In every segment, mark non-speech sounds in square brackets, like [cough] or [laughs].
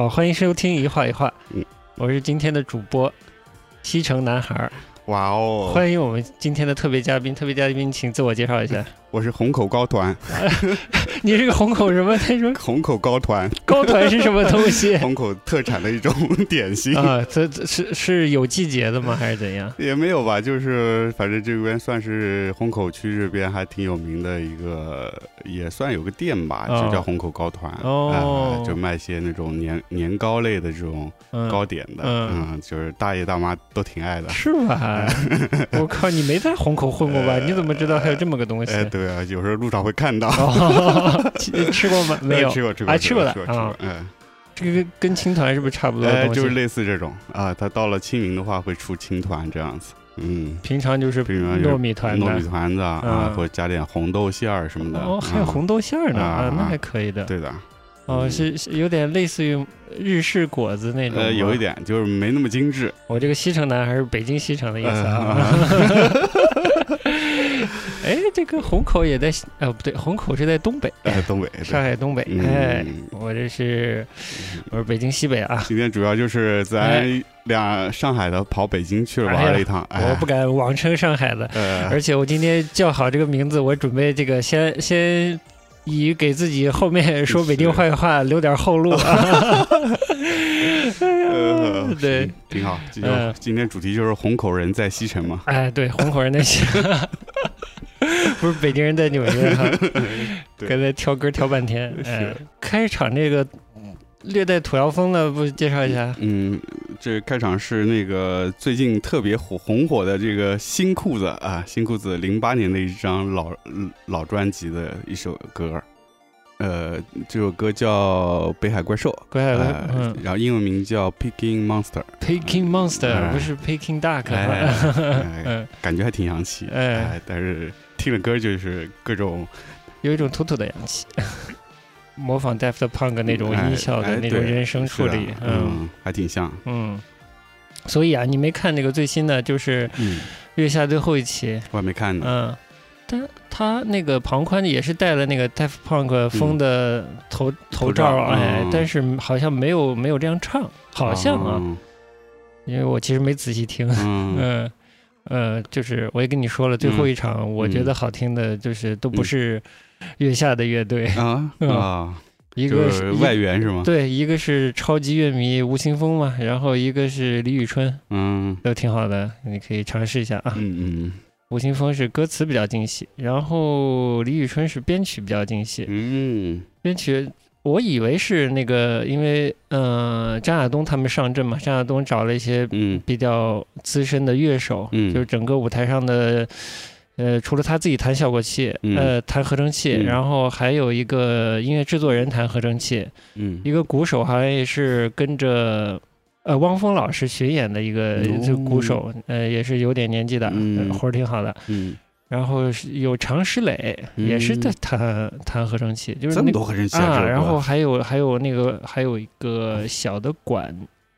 好，欢迎收听一画一画，嗯。我是今天的主播西城男孩，哇哦，欢迎我们今天的特别嘉宾，特别嘉宾请自我介绍一下，我是虹口高团，[laughs] 你是个虹口什么？他说虹口高团，高团是什么东西？[laughs] 虹口特产的一种点心。啊，这这是是有季节的吗？还是怎样？[laughs] 也没有吧，就是反正这边算是虹口区这边还挺有名的一个，也算有个店吧，哦就叫虹口高团，哦哎就卖些那种年年糕类的这种嗯，糕点的，嗯嗯，就是大爷大妈都挺爱的。是吧？我靠，你没在虹口混过吧？你怎么知道还有这么个东西？哎，对啊，有时候路上会看到。哦，[laughs] 吃 [laughs] 吃过吗？没有哎。吃过吃过啊吃过的吃过吃啊过嗯，这个跟跟青团是不是差不多的哎，就是类似这种啊，它到了清明的话会出青团这样子，嗯，平常就是平常就是糯米团的糯米团子啊，嗯或者加点红豆馅儿什么的。哦，还有啊红豆馅儿呢啊啊，那啊还可以的。对的，哦，嗯是是有点类似于日式果子那种。呃，有一点就是没那么精致。我这个西城男还是北京西城的意思啊。[laughs] 哎，这个虹口也在西，呃，不对，虹口是在东北，呃，东北。[laughs] 上海东北。嗯哎，我这是我是北京西北啊。今天主要就是咱俩上海的跑北京去了玩了一趟，哎我不敢妄称上海的，呃，而且我今天叫好这个名字，我准备这个先 [laughs] 先以给自己后面说北京坏话留点后路啊。[laughs] 呃对，挺好。今嗯今天主题就是虹口人在西城嘛。哎，对，虹口人在西，[laughs] 不是北京人在纽约哈，刚才挑歌挑半天。哎是，开场这个略带土窑风的，不介绍一下？嗯，这开场是那个最近特别火红火的这个新裤子啊，新裤子零八年的一张老老专辑的一首歌，呃，这首歌叫《北海怪兽》，怪海呃嗯。然后英文名叫《Picking Monster》，，Peking Monster 哎。不是 Peking Duck 感觉还挺洋气，哎。哎，但是听着歌就是各种有一种土土的洋气，[laughs] 模仿 Daft Punk 那种音效的那种人声处理。嗯。嗯，还挺像，嗯。所以啊，你没看那个最新的，就是嗯，月下最后一期，我还没看呢，嗯，但他那个庞宽也是戴了那个 Daft Punk 风的头、头罩，罩哎，嗯但是好像没有没有这样唱，好像啊，嗯因为我其实没仔细听，嗯。[laughs] 嗯。呃，就是我也跟你说了，最后一场我觉得好听的，就是都不嗯是月下的乐队，[laughs] 啊嗯啊，一个是外援是吗？对，一个是超级乐迷吴青峰嘛，然后一个是李宇春，嗯都挺好的，你可以尝试一下啊。嗯嗯吴青峰是歌词比较精细，然后李宇春是编曲比较精细。嗯编曲我以为是那个，因为嗯、呃张亚东他们上阵嘛，张亚东找了一些嗯。比较资深的乐手，嗯。就是整个舞台上的。呃，除了他自己弹效果器，嗯。呃，弹合成器，嗯。然后还有一个音乐制作人弹合成器，嗯。一个鼓手好像也是跟着呃汪峰老师巡演的一个鼓手，呃也是有点年纪的，活儿挺好的。嗯，然后是有常石磊也是在弹弹合成器，就是这么那多合成器啊，然后还有还有那个还有一个小的管，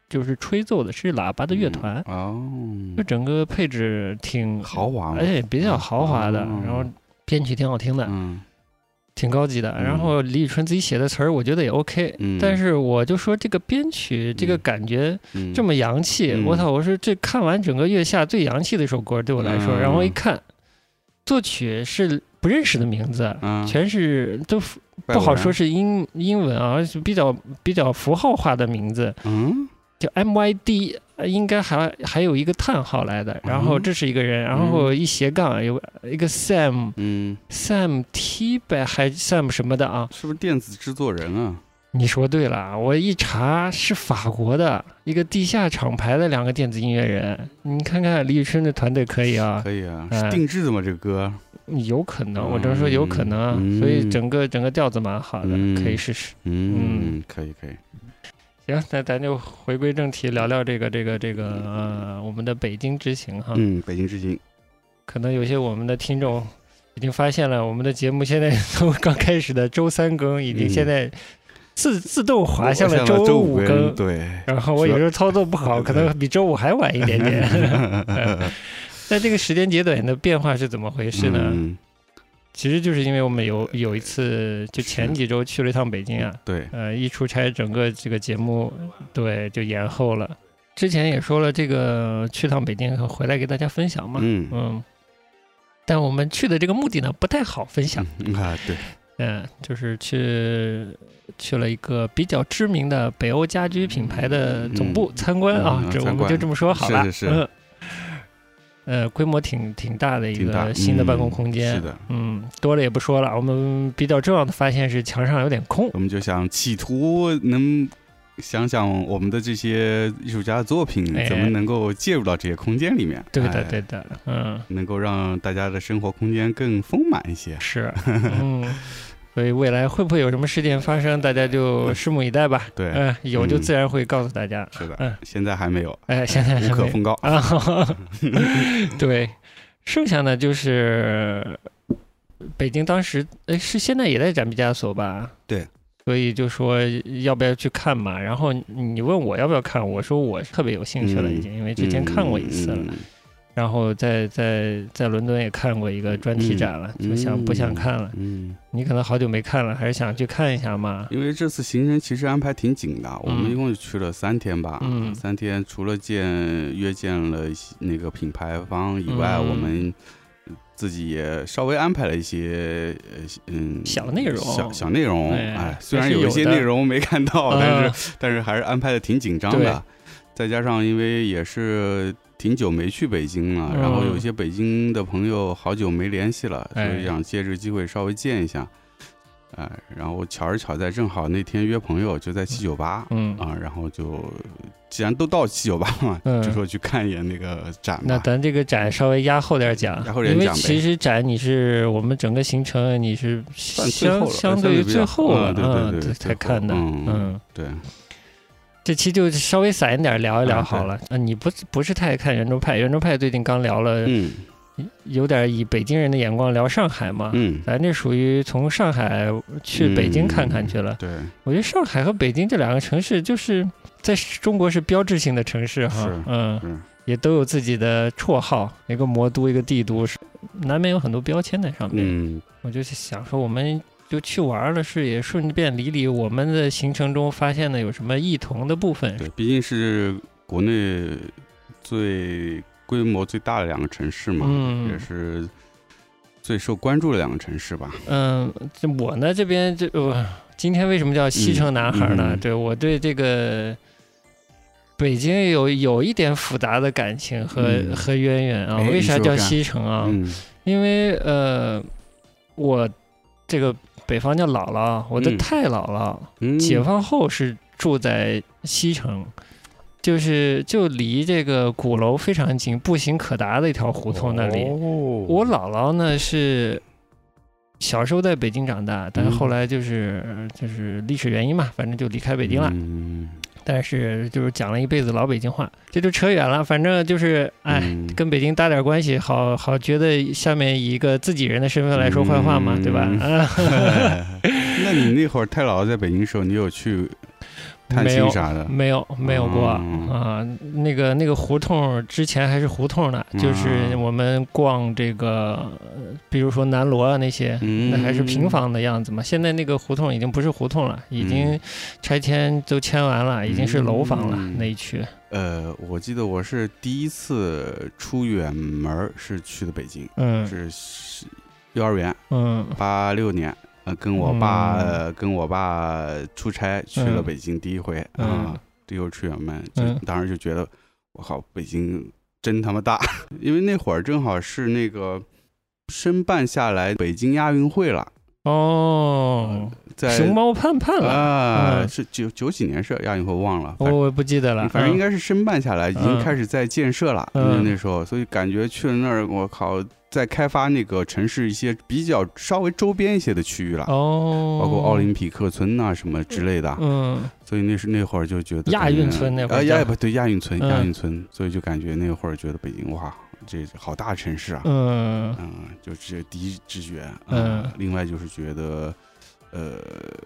就是吹奏的是喇叭的乐团，哦，就整个配置挺豪华嘛，哎比较豪华的，哦。然后编曲挺好听的，嗯。挺高级的。嗯。然后李宇春自己写的词儿，我觉得也 OK。嗯，但是我就说这个编曲，这个感觉嗯。这么洋气，嗯。我操！我说这看完整个月下最洋气的一首歌，对我来说，嗯。然后一看，作曲是不认识的名字，嗯。全是都不好说是英英文啊，是比较比较符号化的名字，嗯。就 M Y D，呃应该还还有一个叹号来的，然后嗯。这是一个人，然后一斜杠有一个 Sam 嗯，Sam T 呗，还 Sam 什么的啊。是不是电子制作人啊？你说对了，我一查是法国的一个地下厂牌的两个电子音乐人，你看看李宇春的团队可以啊，可以啊，哎是定制的吗？这个歌？有可能，我只能说有可能所以整个整个调子蛮好的，嗯可以试试。嗯，可以可以。行，那咱就回归正题，聊聊这个这个这个呃我们的北京之行哈。嗯，北京之行。可能有些我们的听众已经发现了，我们的节目现在 [laughs] 从刚开始的周三更，已经嗯现在自自动滑向了周五更。对，然后我有时候操作不好，可能比周五还晚一点点。嗯 [laughs] [laughs] 那这个时间节点的变化是怎么回事呢？嗯。其实就是因为我们有有一次，就前几周去了一趟北京啊，对，呃，一出差，整个这个节目对就延后了。之前也说了，这个去趟北京回来给大家分享嘛，嗯。嗯，但我们去的这个目的呢不太好分享，嗯啊，对，嗯，就是去去了一个比较知名的北欧家居品牌的总部嗯参观啊，这我们就这么说好了，是是是嗯呃，规模挺挺大的一个新的办公嗯空间，是的，嗯，多了也不说了。我们比较重要的发现是墙上有点空，我们就想企图能想想我们的这些艺术家的作品哎怎么能够介入到这些空间里面，对的，哎对的，嗯，能够让大家的生活空间更丰满一些。是，[laughs] 嗯，所以未来会不会有什么事件发生，大家就拭目以待吧。对，嗯，有就嗯自然会告诉大家。是的，嗯现在还没有，哎，现在无可奉告。啊，[laughs] 对，剩下的就是北京当时，哎，是现在也在展毕加索吧？对。所以就说要不要去看嘛？然后你问我要不要看，我说我是特别有兴趣了，已经，因为之前看过一次了。嗯然后在在在伦敦也看过一个专题展了，嗯就想不想看了？嗯，你可能好久没看了，还是想去看一下嘛？因为这次行程其实安排挺紧的，我们一共去了三天吧。嗯三天除了见约见了那个品牌方以外，嗯我们自己也稍微安排了一些呃嗯小内容小小内容。哎哎，虽然有一些内容没看到，啊但是但是还是安排的挺紧张的。再加上因为也是挺久没去北京了，嗯然后有些北京的朋友好久没联系了，所哎以想借这个机会稍微见一下。哎，然后巧是巧在，正好那天约朋友就在七九八嗯，啊，然后就既然都到七九八嘛，嗯就说去看一眼那个展吧。那咱这个展稍微压后点讲，压后点因为其实展你是我们整个行程你是相相对于最后了，嗯对对对嗯才看的，嗯嗯，对，这期就稍微散一点聊一聊啊好了。嗯，你不不是太爱看圆桌派，圆桌派最近刚聊了，嗯有点以北京人的眼光聊上海嘛，嗯，咱这属于从上海去北京看看去了。对，我觉得上海和北京这两个城市，就是在中国是标志性的城市哈是，嗯，也都有自己的绰号，一个魔都，一个帝都，是难免有很多标签在上面。嗯我就想说，我们就去玩了，是也顺便理理我们的行程中发现的有什么异同的部分。对，毕竟是国内最规模最大的两个城市嘛，嗯也是最受关注的两个城市吧。嗯，这我呢这边这呃，今天为什么叫西城男孩呢？嗯嗯对我对这个北京有有一点复杂的感情和、嗯和渊源啊。哎为啥叫西城啊？嗯因为呃，我这个北方叫姥姥，我的嗯太姥姥、嗯，解放后是住在西城。就是就离这个鼓楼非常近，步行可达的一条胡同那里。哦、我姥姥呢是小时候在北京长大，但是嗯后来就是、就是历史原因嘛，反正就离开北京了。嗯，但是就是讲了一辈子老北京话，这就扯远了。反正就是哎，嗯跟北京搭点关系，好好觉得下面以一个自己人的身份来说坏话嘛，嗯对吧？啊，[laughs] 那你那会儿太姥姥在北京的时候，你有去探没有亲啥的？没有没有过、嗯啊，那个那个胡同之前还是胡同呢，就是嗯我们逛这个，呃比如说南锣啊那些，嗯那还是平房的样子嘛。现在那个胡同已经不是胡同了，已经嗯拆迁都迁完了，已经是楼房了、嗯那一区。呃，我记得我是第一次出远门是去的北京，嗯是是幼儿园，嗯八六年，呃，跟我爸、嗯。呃跟我爸出差去了嗯。北京，第一回嗯。啊，这又出远门，就嗯。当时就觉得，我靠，北京真他妈大，[laughs] 因为那会儿正好是那个申办下来北京亚运会了，哦，在熊猫盼盼了，啊，嗯。是九九几年是亚运会忘了，反我不记得了，嗯反正应该是申办下来，已经嗯。开始在建设了。那时候，所以感觉去了那儿，我靠，在开发那个城市一些比较稍微周边一些的区域了，哦，包括奥林匹克村呐、什么之类的。嗯所以那是那会儿就觉得亚运村那会儿啊，亚不对亚运村，嗯亚运村，所以就感觉那会儿觉得北京哇，这好大城市啊。嗯嗯，就这第一直觉。嗯另外就是觉得。呃，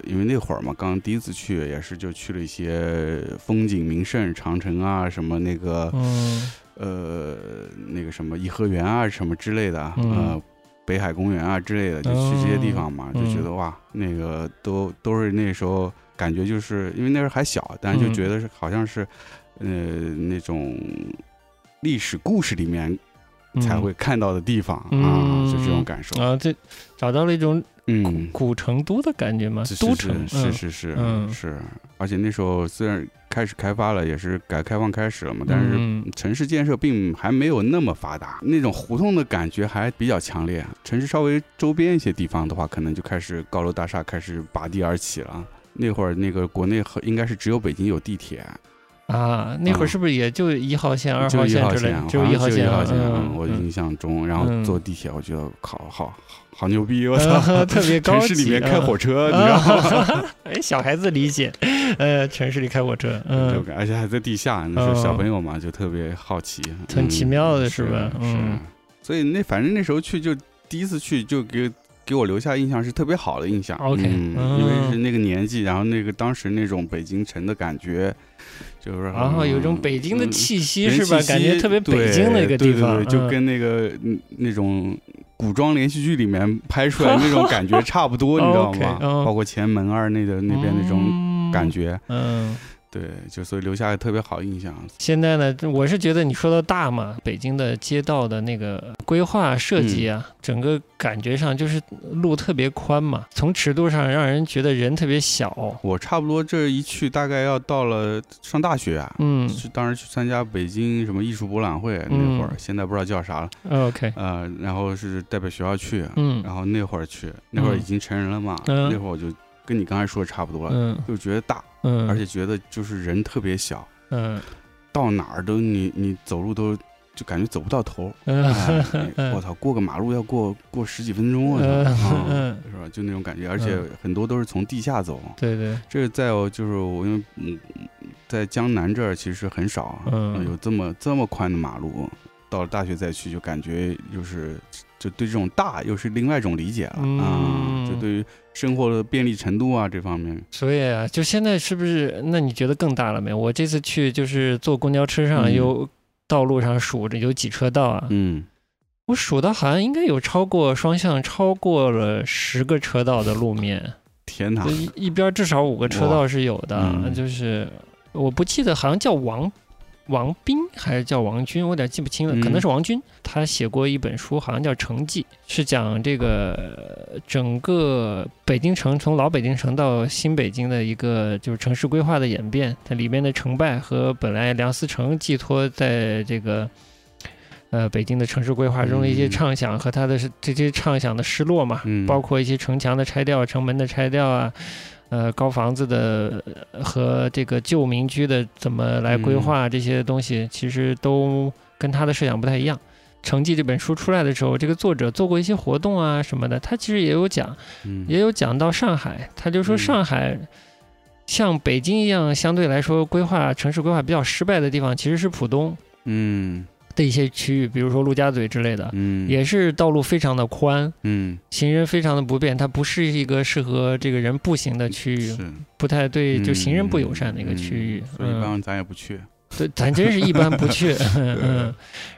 因为那会儿嘛，刚第一次去，也是就去了一些风景名胜，长城啊，什么那个，嗯呃，那个什么颐和园啊，什么之类的，嗯。呃，北海公园啊之类的，就去这些地方嘛，就觉得哇，那个都都是那时候感觉就是因为那时候还小，但是就觉得是好像是，呃，那种历史故事里面才会看到的地方啊，就这种感受啊，这找到了一种。嗯，古成都的感觉嘛，都城是是是是是，而且那时候虽然开始开发了，也是改革开放开始了嘛，但是城市建设并还没有那么发达，那种胡同的感觉还比较强烈。城市稍微周边一些地方的话，可能就开始高楼大厦开始拔地而起了。那会儿那个国内应该是只有北京有地铁。啊，那会儿是不是也就一号线、二号线之类？就一号线，我印象中，然后坐地铁，我觉得靠，好好牛逼！我操，[laughs] 特别高级。城市里面开火车，你知道吗？[laughs] 哎，小孩子理解，呃，城市里开火车，嗯，而且还在地下，那时候小朋友嘛，就特别好奇，很奇妙的是吧？是，所以那反正那时候去就第一次去就给。给我留下印象是特别好的印象，OK，因为是那个年纪，然后那个当时那种北京城的感觉，就是然后有一种北京的气息是吧？感觉特别北京的一个地方，就跟那个那种古装连续剧里面拍出来那种 [laughs] 感觉差不多，你知道吗？包括前门二那的那边那种感觉，嗯。对，就所以留下个特别好印象。现在呢，我是觉得你说到大嘛，北京的街道的那个规划设计啊，整个感觉上就是路特别宽嘛，从尺度上让人觉得人特别小。我差不多这一去，大概要到了上大学啊，嗯，是当时去参加北京什么艺术博览会那会儿，现在不知道叫啥了。OK，呃，然后是代表学校去，嗯，然后那会儿去，那会儿已经成人了嘛，那会儿我就。跟你刚才说的差不多，嗯，就觉得大，嗯，而且觉得就是人特别小，嗯，到哪儿都你你走路都就感觉走不到头，[laughs] 我操，过个马路要过过十几分钟啊，是吧？就那种感觉，而且很多都是从地下走，对对，这个在就是我因为嗯，在江南这儿其实很少，嗯，有这么这么宽的马路，到了大学再去就感觉就是。就对这种大又是另外一种理解了啊！就对于生活的便利程度啊这方面，所以啊，就现在是不是？那你觉得更大了没有？我这次去就是坐公交车上有道路上数着有几车道啊？嗯，我数到好像应该有超过双向超过了十个车道的路面。天哪！一一边至少五个车道是有的，就是我不记得好像叫王。王斌还是叫王军，我有点记不清了，可能是王军。他写过一本书，好像叫《城记》，是讲这个整个北京城从老北京城到新北京的一个就是城市规划的演变，它里面的成败和本来梁思成寄托在这个呃北京的城市规划中的一些畅想和他的这些畅想的失落嘛，包括一些城墙的拆掉、城门的拆掉啊。呃，高房子的和这个旧民居的怎么来规划这些东西，其实都跟他的设想不太一样。《成绩这本书出来的时候，这个作者做过一些活动啊什么的，他其实也有讲，也有讲到上海。他就说上海像北京一样，相对来说规划城市规划比较失败的地方，其实是浦东。嗯。的一些区域，比如说陆家嘴之类的，嗯，也是道路非常的宽，嗯，行人非常的不便，它不是一个适合这个人步行的区域，是。不太对，就行人不友善的一个区域，所以一般咱也不去，对，咱真是一般不去，[laughs] 嗯，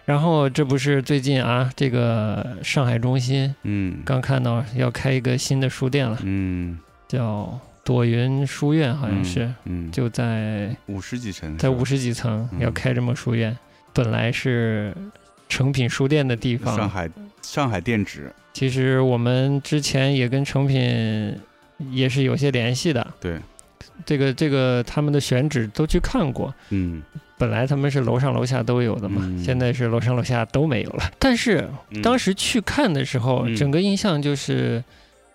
然后这不是最近啊，这个上海中心，嗯，刚看到要开一个新的书店了，嗯，叫朵云书院，好像是，嗯，就在五十几层，在五十几层要开这么书院。本来是诚品书店的地方，上海上海店址。其实我们之前也跟诚品也是有些联系的。对，这个这个他们的选址都去看过。嗯，本来他们是楼上楼下都有的嘛，现在是楼上楼下都没有了。但是当时去看的时候，整个印象就是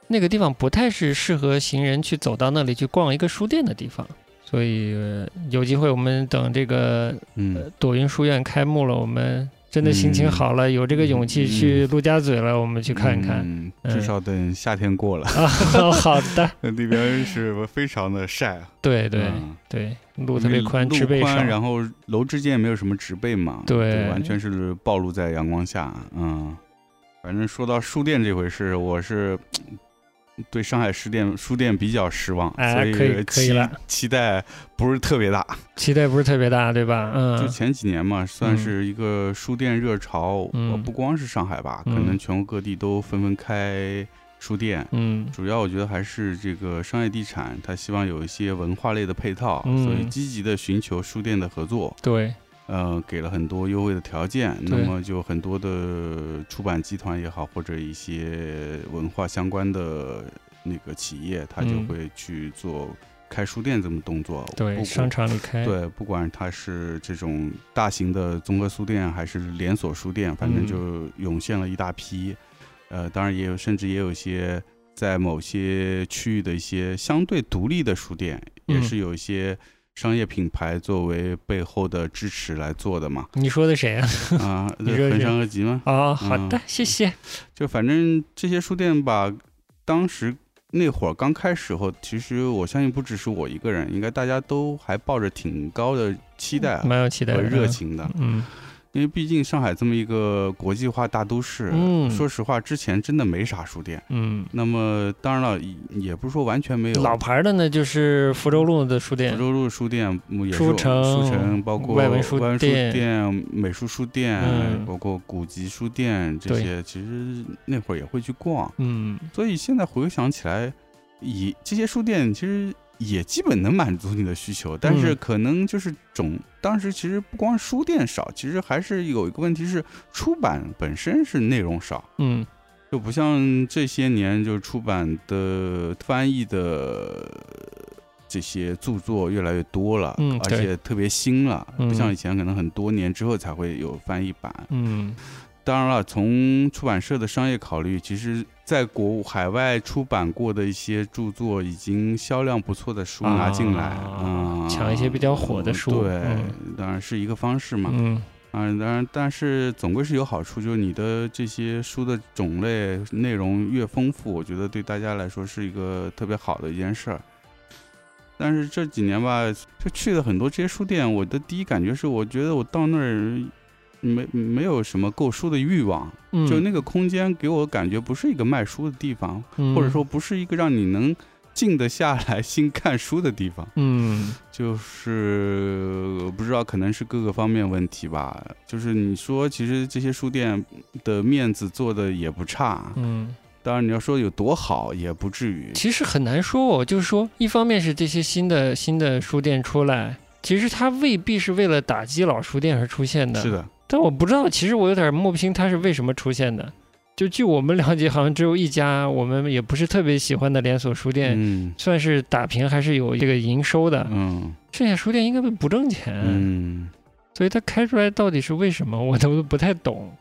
那个地方不太是适合行人去走到那里去逛一个书店的地方。所以有机会，我们等这个嗯朵云书院开幕了，我们真的心情好了，有这个勇气去陆家嘴了，我们去看看。嗯至少等夏天过了。[laughs] 好的。那边是非常的晒。对对对，路特别宽，植被宽，然后楼之间也没有什么植被嘛，对，完全是暴露在阳光下。嗯，反正说到书店这回事，我是。对上海书店书店比较失望，所以可以可以了，期待不是特别大，期待不是特别大，对吧？嗯，就前几年嘛，算是一个书店热潮，不光是上海吧，可能全国各地都纷纷开书店。嗯，主要我觉得还是这个商业地产，他希望有一些文化类的配套，所以积极的寻求书店的合作。对。呃，给了很多优惠的条件，那么就很多的出版集团也好，或者一些文化相关的那个企业，他就会去做开书店这么动作。对，商场里开。对，不管它是这种大型的综合书店，还是连锁书店，反正就涌现了一大批。呃，当然也有，甚至也有一些在某些区域的一些相对独立的书店，也是有一些。商业品牌作为背后的支持来做的嘛？你说的谁啊？[laughs] 啊，[laughs] 恒山和集吗？哦，好的，谢谢。就反正这些书店吧，当时那会儿刚开始后，其实我相信不只是我一个人，应该大家都还抱着挺高的期待，蛮有期待和热情的。嗯。因为毕竟上海这么一个国际化大都市，嗯，说实话，之前真的没啥书店，嗯。那么当然了，也不是说完全没有。老牌的呢，就是福州路的书店。福州路书店也是书城，书城包括外文书店、美术书店，包括古籍书店这些，其实那会儿也会去逛，嗯。所以现在回想起来，以这些书店其实。也基本能满足你的需求，但是可能就是总当时其实不光书店少，其实还是有一个问题是出版本身是内容少，嗯，就不像这些年就出版的翻译的这些著作越来越多了，嗯，而且特别新了，不像以前可能很多年之后才会有翻译版，嗯。当然了，从出版社的商业考虑，其实在国海外出版过的一些著作，已经销量不错的书拿进来，嗯，抢一些比较火的书，对，当然是一个方式嘛，嗯，啊当然，但是总归是有好处，就是你的这些书的种类内容越丰富，我觉得对大家来说是一个特别好的一件事儿。但是这几年吧，就去了很多这些书店，我的第一感觉是，我觉得我到那儿。没没有什么购书的欲望，就那个空间给我感觉不是一个卖书的地方，或者说不是一个让你能静得下来心看书的地方。嗯，就是不知道可能是各个方面问题吧。就是你说其实这些书店的面子做的也不差，嗯，当然你要说有多好也不至于。其实很难说哦，就是说一方面是这些新的新的书店出来，其实它未必是为了打击老书店而出现的。是的。但我不知道，其实我有点摸不清它是为什么出现的。就据我们了解，好像只有一家我们也不是特别喜欢的连锁书店，算是打平还是有这个营收的。嗯，剩下书店应该不挣钱。嗯，所以它开出来到底是为什么，我都不太懂。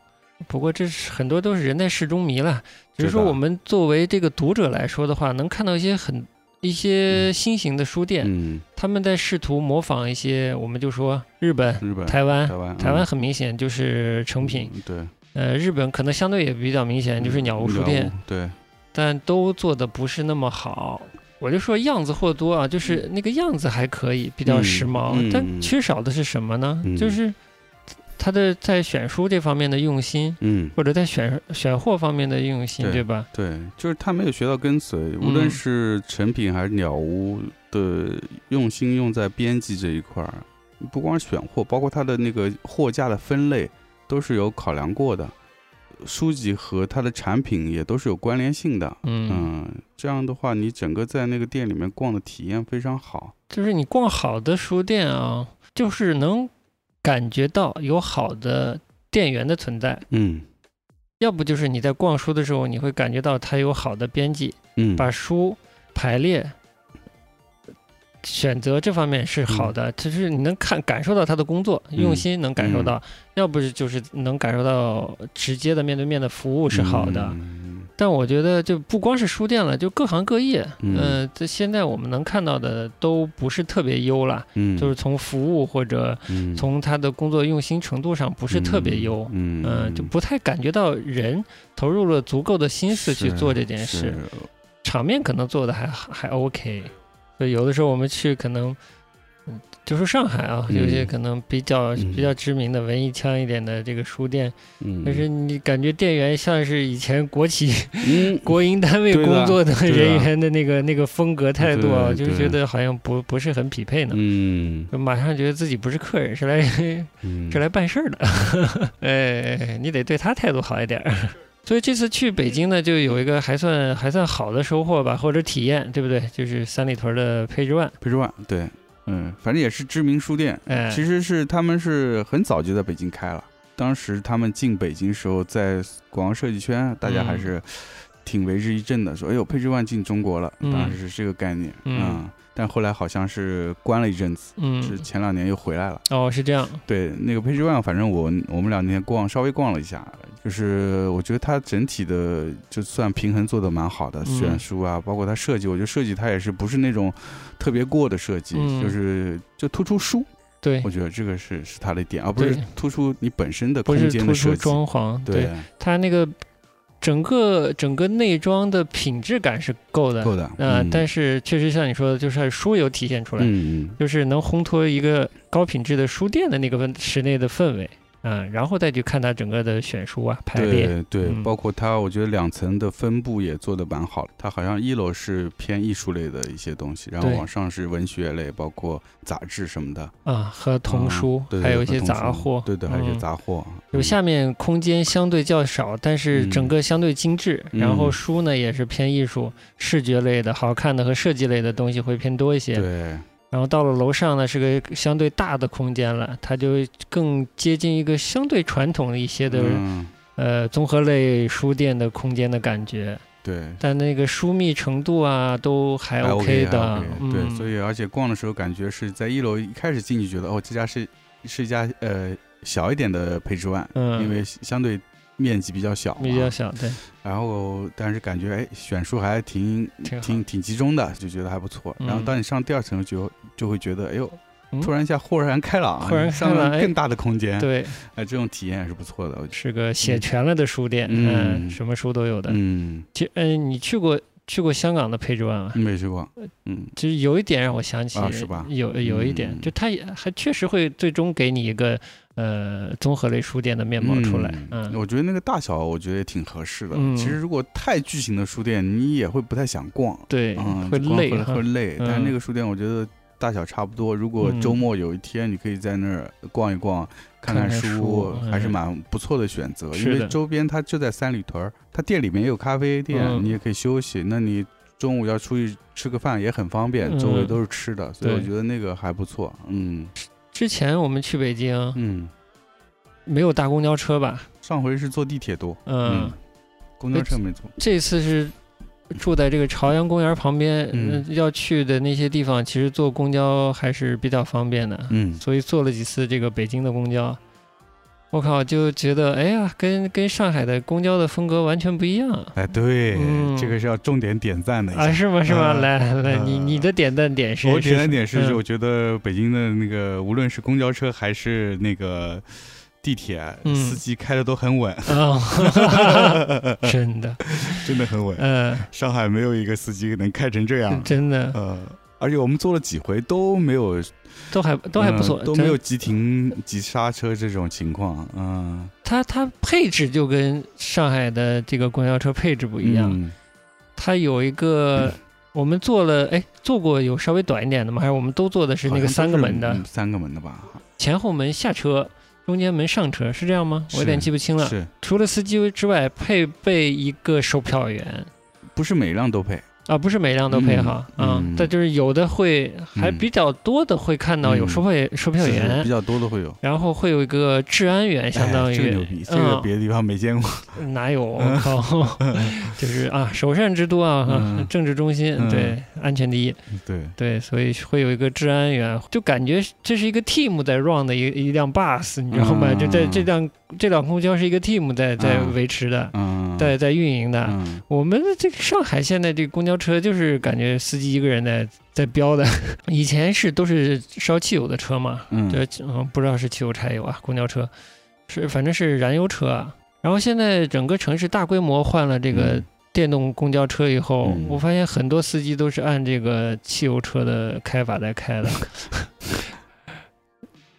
不过这是很多都是人在事中迷了。只是说我们作为这个读者来说的话，能看到一些很。一些新型的书店，他们在试图模仿一些，我们就说日本、日本、台湾、台湾、台湾很明显就是成品，对，呃，日本可能相对也比较明显，就是鸟屋书店，对，但都做的不是那么好。我就说样子货多啊，就是那个样子还可以，比较时髦，但缺少的是什么呢？就是。他的在选书这方面的用心，嗯，或者在选选货方面的用心，对吧？对，就是他没有学到跟随，无论是成品还是鸟屋的用心用在编辑这一块儿，不光是选货，包括它的那个货架的分类都是有考量过的，书籍和它的产品也都是有关联性的，嗯，这样的话，你整个在那个店里面逛的体验非常好。就是你逛好的书店啊，就是能。感觉到有好的店员的存在，嗯，要不就是你在逛书的时候，你会感觉到它有好的编辑，嗯，把书排列、选择这方面是好的，就是你能看感受到他的工作用心，能感受到，要不是就是能感受到直接的面对面的服务是好的。但我觉得就不光是书店了，就各行各业，嗯，这现在我们能看到的都不是特别优了，嗯，就是从服务或者从他的工作用心程度上不是特别优，嗯，就不太感觉到人投入了足够的心思去做这件事，场面可能做的还还 OK，就有的时候我们去可能就说上海啊，有些可能比较比较知名的文艺腔一点的这个书店，但是你感觉店员像是以前国企、国营单位工作的人员的那个那个风格态度啊，就觉得好像不不是很匹配呢。嗯，马上觉得自己不是客人，是来是来办事儿的。[laughs] 哎，你得对他态度好一点。所以这次去北京呢，就有一个还算还算好的收获吧，或者体验，对不对？就是三里屯的配置万，配置万，对。嗯，反正也是知名书店，其实是他们是很早就在北京开了。当时他们进北京时候，在广告设计圈，大家还是挺为之一振的，说：“哎呦，配置万进中国了。”当时是这个概念，嗯。但后来好像是关了一阵子，嗯，是前两年又回来了。哦，是这样。对，那个 Page One，，反正我我们两天逛，稍微逛了一下，就是我觉得它整体的就算平衡做的蛮好的，选书啊，包括它设计，我觉得设计它也是不是那种特别过的设计，就是就突出书。对，我觉得这个是是它的点，而不是突出你本身的空间的设计。装潢，对它那个。整个整个内装的品质感是够的，够的，呃，但是确实像你说的，就是书有体现出来，就是能烘托一个高品质的书店的那个室内的氛围。嗯，然后再去看它整个的选书啊排列，对对，包括它，我觉得两层的分布也做的蛮好的。它好像一楼是偏艺术类的一些东西，然后往上是文学类，包括杂志什么的啊，和童书，还有一些杂货，对对，还有一些杂货。就下面空间相对较少，但是整个相对精致。然后书呢也是偏艺术、视觉类的、好看的和设计类的东西会偏多一些。对。然后到了楼上呢，是个相对大的空间了，它就更接近一个相对传统的一些的，呃，综合类书店的空间的感觉。对。但那个疏密程度啊，都还 OK 的。对，所以而且逛的时候感觉是在一楼一开始进去觉得哦，这家是是一家呃小一点的配置万，因为相对。面积比较小，比较小，对。然后，但是感觉哎，选书还挺挺挺集中的，就觉得还不错。然后，当你上第二层，就就会觉得，哎呦，突然一下豁然开朗，豁然上了更大的空间。对，哎，这种体验也是不错的。是个写全了的书店，嗯，什么书都有的。嗯，其嗯，你去过去过香港的配置万吗？没去过。嗯，其实有一点让我想起，是吧？有有一点，就它也还确实会最终给你一个。呃，综合类书店的面貌出来，嗯，我觉得那个大小，我觉得也挺合适的。其实如果太巨型的书店，你也会不太想逛，对，嗯，会累，会累。但是那个书店，我觉得大小差不多。如果周末有一天，你可以在那儿逛一逛，看看书，还是蛮不错的选择。因为周边它就在三里屯，它店里面也有咖啡店，你也可以休息。那你中午要出去吃个饭也很方便，周围都是吃的，所以我觉得那个还不错。嗯。之前我们去北京，嗯，没有搭公交车吧？上回是坐地铁多，嗯，公交车没坐。这次是住在这个朝阳公园旁边，嗯，要去的那些地方，其实坐公交还是比较方便的，嗯，所以坐了几次这个北京的公交。我靠，就觉得哎呀，跟跟上海的公交的风格完全不一样。哎，对，这个是要重点点赞的啊，是吗？是吗？来来，你你的点赞点是？我点赞点是，我觉得北京的那个，无论是公交车还是那个地铁，司机开的都很稳。[laughs] 真的，真的很稳。嗯，上海没有一个司机能开成这样。真的。呃，而且我们坐了几回都没有。都还都还不错，都没有急停急刹车这种情况。嗯，它它配置就跟上海的这个公交车配置不一样。它有一个，[clears throat] 我们坐了，哎，坐过有稍微短一点的吗？还是我们都坐的是那个三个门的？三个门的吧？前后门下车，中间没上车，是这样吗？我有点记不清了。是，除了司机之外，配备一个售票员，不是每辆都配。啊，不是每辆都配哈，嗯，但就是有的会还比较多的会看到有售票售票员，比较多的会有，然后会有一个治安员，相当于这个牛逼，这个别的地方没见过，哪有？[laughs] 我靠，就是啊，首善之都啊，政治中心，对，安全第一，对。对，所以会有一个治安员，就感觉这是一个 team 在 run 的一一辆 bus，你知道吗？就在这辆这辆公交是一个 team 在在维持的，在在运营的。我们这个上海现在这个公交。车就是感觉司机一个人在在飙的，[laughs] 以前是都是烧汽油的车嘛，嗯，嗯，不知道是汽油柴油啊，公交车。是反正是燃油车，啊。然后现在整个城市大规模换了这个电动公交车以后，我发现很多司机都是按这个汽油车的开法在开的。[laughs]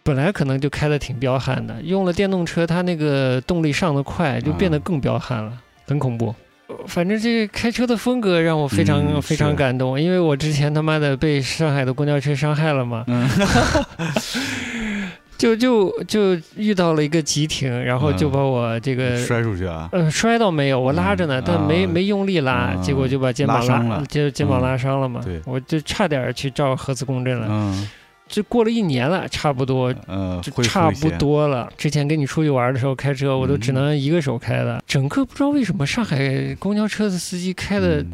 本来可能就开的挺彪悍的，用了电动车，它那个动力上的快，就变得更彪悍了，很恐怖。反正这开车的风格让我非常非常感动，因为我之前他妈的被上海的公交车伤害了嘛，[laughs] 就就就遇到了一个急停，然后就把我这个摔出去啊，呃，摔倒没有，我拉着呢，但没没用力拉，结果就把肩膀拉，就肩膀拉伤了嘛，我就差点去照核磁共振了。这过了一年了，差不多，呃，就差不多了。之前跟你出去玩的时候开车，我都只能一个手开的。整个不知道为什么上海公交车的司机开的，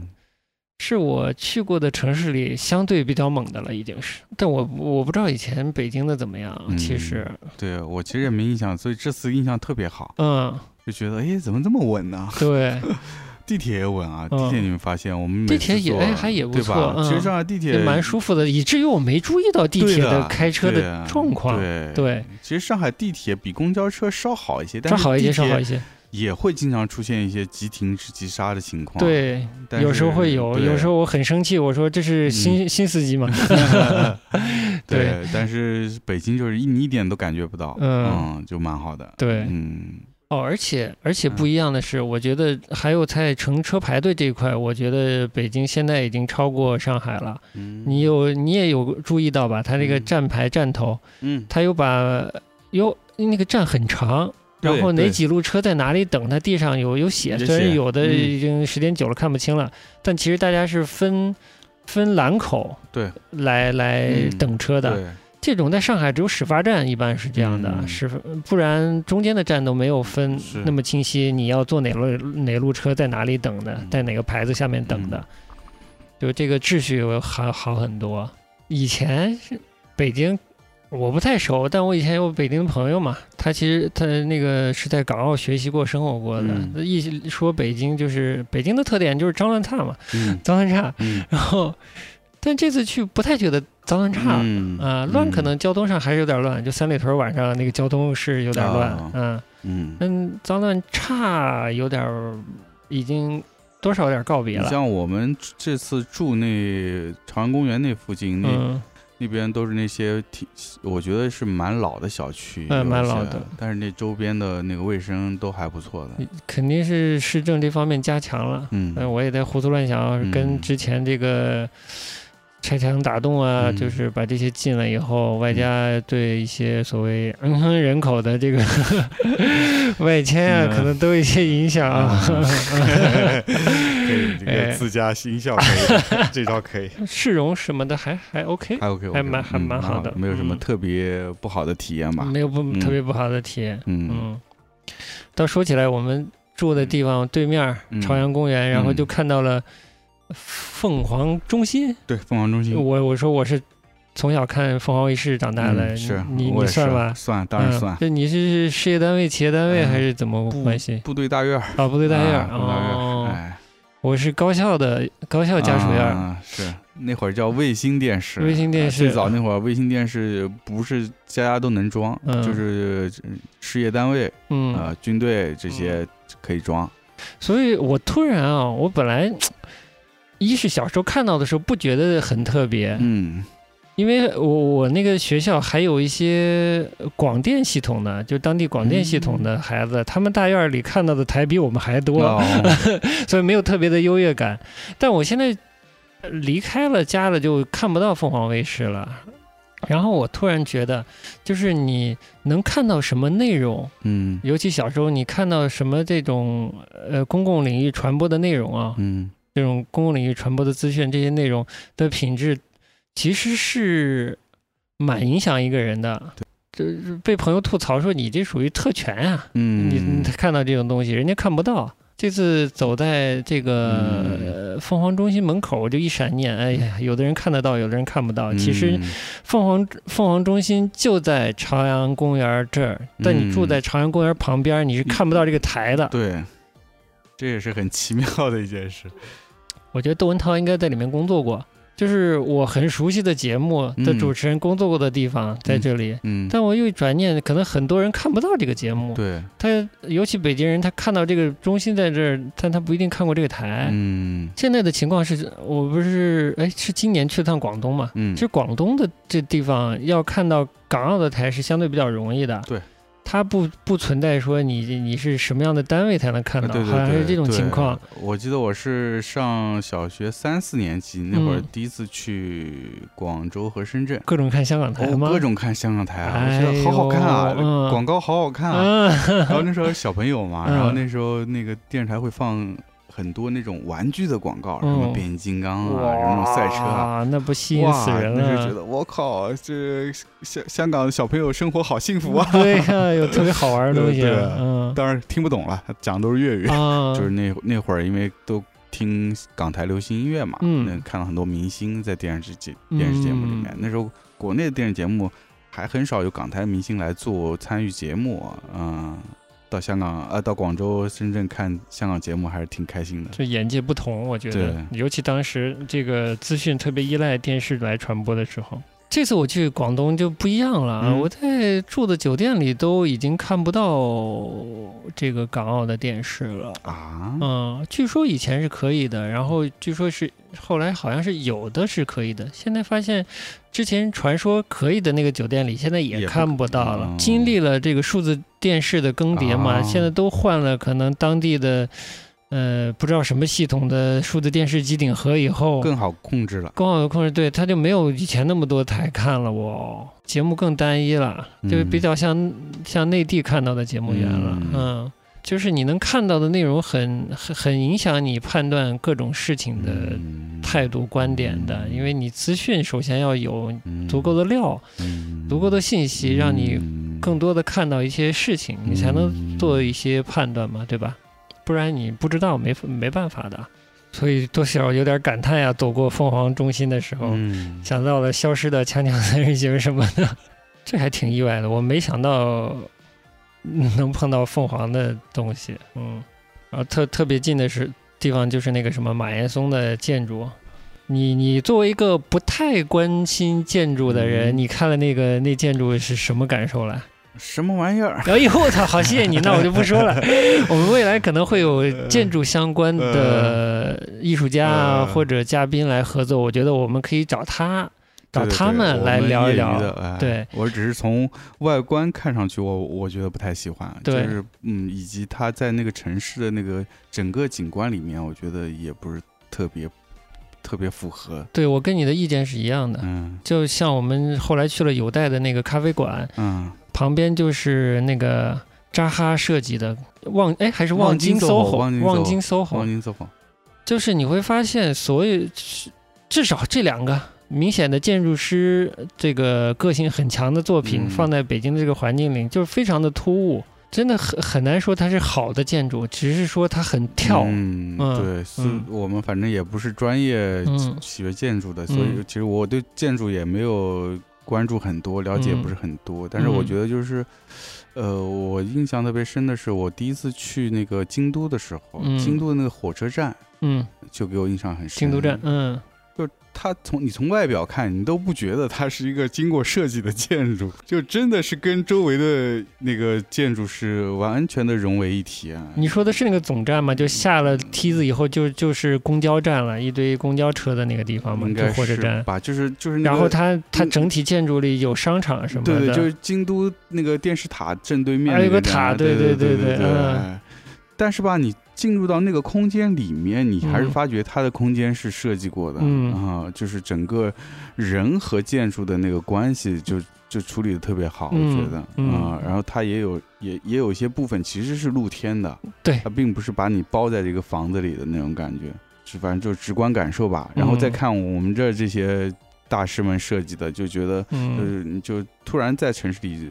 是我去过的城市里相对比较猛的了，已经是。但我我不知道以前北京的怎么样。其实，对我其实也没印象，所以这次印象特别好。嗯，就觉得哎，怎么这么稳呢？对。[laughs] 地铁也稳啊！地铁你们发现我们地铁也哎还也不错，其实上海地铁也蛮舒服的，以至于我没注意到地铁的开车的状况。对对，其实上海地铁比公交车稍好一些，稍好一些，稍好一些，也会经常出现一些急停止急刹的情况。对，有时候会有，有时候我很生气，我说这是新新司机吗？[laughs] [laughs] 对，但是北京就是一你一点都感觉不到，嗯，就蛮好的。对，嗯。哦，而且而且不一样的是，我觉得还有在乘车排队这一块，我觉得北京现在已经超过上海了。嗯，你有你也有注意到吧？它这个站牌站头，嗯，它有把有那个站很长，然后哪几路车在哪里等，它地上有有写。虽然有的已经时间久了看不清了，但其实大家是分分栏口对来来等车的。这种在上海只有始发站一般是这样的，始不然中间的站都没有分那么清晰。你要坐哪路哪路车在哪里等的，在哪个牌子下面等的，就这个秩序好好很多。以前是北京，我不太熟，但我以前有北京的朋友嘛，他其实他那个是在港澳学习过、生活过的。一说北京，就是北京的特点就是脏乱差嘛，[laughs] 脏乱差，[laughs] 然后。但这次去不太觉得脏乱差。啊，乱可能交通上还是有点乱，就三里屯晚上那个交通是有点乱，嗯。嗯，嗯，脏乱差有点已经多少有点告别了。像我们这次住那朝阳公园那附近，那那边都是那些挺，我觉得是蛮老的小区，嗯，蛮老的，但是那周边的那个卫生都还不错的，肯定是市政这方面加强了，嗯，我也在胡思乱想，跟之前这个。拆墙打洞啊，就是把这些进了以后，外加对一些所谓嗯哼人口的这个 [laughs] 外迁啊，可能都有一些影响啊。[laughs] [laughs] 可以，这个自家新校可以，这招可以。市容什么的还还 OK，还 OK，还蛮还蛮好的，没有什么特别不好的体验吧？没有不特别不好的体验。嗯，倒说起来，我们住的地方对面朝阳公园，然后就看到了。凤凰中心，对凤凰中心，我我说我是从小看凤凰卫视长大的，是你你算吧？算，当然算。这你是事业单位、企业单位还是怎么关系？部队大院啊，部队大院哦。哎，我是高校的高校家属院，啊是那会儿叫卫星电视。卫星电视最早那会儿，卫星电视不是家家都能装，就是事业单位、嗯啊军队这些可以装。所以我突然啊，我本来。一是小时候看到的时候不觉得很特别，嗯，因为我我那个学校还有一些广电系统的，就当地广电系统的孩子，他们大院里看到的台比我们还多，[laughs] 所以没有特别的优越感。但我现在离开了家了，就看不到凤凰卫视了。然后我突然觉得，就是你能看到什么内容，嗯，尤其小时候你看到什么这种呃公共领域传播的内容啊，嗯。这种公共领域传播的资讯，这些内容的品质，其实是蛮影响一个人的。就是被朋友吐槽说你这属于特权啊，嗯，你看到这种东西，人家看不到。这次走在这个凤凰中心门口，我就一闪念，哎呀，有的人看得到，有的人看不到。其实凤凰凤凰中心就在朝阳公园这儿，但你住在朝阳公园旁边，你是看不到这个台的。对。这也是很奇妙的一件事。[laughs] 我觉得窦文涛应该在里面工作过，就是我很熟悉的节目的主持人工作过的地方在这里，嗯，但我又一转念，可能很多人看不到这个节目，对，他尤其北京人，他看到这个中心在这儿，但他不一定看过这个台，嗯，现在的情况是我不是哎是今年去趟广东嘛，嗯，其实广东的这地方要看到港澳的台是相对比较容易的，对。它不不存在说你你是什么样的单位才能看到，好像是这种情况。我记得我是上小学三四年级那会儿第一次去广州和深圳，各种看香港台吗？各种看香港台啊，我觉得好好看啊，广告好好看啊。然后那时候小朋友嘛，[laughs] 然后那时候那个电视台会放。很多那种玩具的广告，什么变形金刚啊，什么赛车啊，那不吸引死人了。那时候觉得我靠，这香香港的小朋友生活好幸福啊！对呀，有特别好玩的 [laughs] 东西。嗯，当然听不懂了，讲的都是粤语。就是那那会儿，因为都听港台流行音乐嘛，嗯，看到很多明星在电视节电视节目里面。那时候国内的电视节目还很少有港台明星来做参与节目，嗯。到香港啊，到广州、深圳看香港节目还是挺开心的。这眼界不同，我觉得，尤其当时这个资讯特别依赖电视来传播的时候。这次我去广东就不一样了，我在住的酒店里都已经看不到这个港澳的电视了啊。嗯，据说以前是可以的，然后据说是后来好像是有的是可以的，现在发现之前传说可以的那个酒店里现在也看不到了。经历了这个数字电视的更迭嘛，现在都换了，可能当地的。呃，不知道什么系统的数字电视机顶盒以后更好控制了，更好控制，对，它就没有以前那么多台看了，我节目更单一了，就比较像像内地看到的节目源了，嗯，就是你能看到的内容很很很影响你判断各种事情的态度观点的，因为你资讯首先要有足够的料，足够的信息，让你更多的看到一些事情，你才能做一些判断嘛，对吧？不然你不知道没没办法的，所以多少有点感叹呀。走过凤凰中心的时候，想到了消失的锵锵三人行什么的，这还挺意外的。我没想到 [laughs] 能碰到凤凰的东西，嗯，然后特特别近的是地方就是那个什么马岩松的建筑。你你作为一个不太关心建筑的人，你看了那个那建筑是什么感受了？什么玩意儿？哎呦我操！好，谢谢你，那我就不说了。[laughs] 我们未来可能会有建筑相关的艺术家或者嘉宾来合作，我觉得我们可以找他，找他们来聊一聊。对，我只是从外观看上去，我我觉得不太喜欢。就是嗯，以及他在那个城市的那个整个景观里面，我觉得也不是特别特别符合。对我跟你的意见是一样的。嗯，就像我们后来去了有代的那个咖啡馆。嗯。旁边就是那个扎哈设计的望哎还是望京 SOHO 望京 SOHO 望京 SOHO，就是你会发现所有至少这两个明显的建筑师这个个性很强的作品放在北京的这个环境里，就是非常的突兀，真的很很难说它是好的建筑，只是说它很跳。嗯，对，是我们反正也不是专业学建筑的，所以其实我对建筑也没有。关注很多，了解不是很多，但是我觉得就是，呃，我印象特别深的是，我第一次去那个京都的时候，京都的那个火车站，嗯，就给我印象很深。京都站，嗯。它从你从外表看，你都不觉得它是一个经过设计的建筑，就真的是跟周围的那个建筑是完全的融为一体啊！你说的是那个总站吗？就下了梯子以后就就是公交站了，一堆公交车的那个地方吗？应该火车站吧，就是就是。然后它它整体建筑里有商场什么的，对对，就是京都那个电视塔正对面，还有个塔，对对对对对。但是吧，你。进入到那个空间里面，你还是发觉它的空间是设计过的啊，就是整个人和建筑的那个关系就就处理的特别好，我觉得啊，然后它也有也也有一些部分其实是露天的，对，它并不是把你包在这个房子里的那种感觉，是反正就直观感受吧。然后再看我们这这些大师们设计的，就觉得就是就突然在城市里。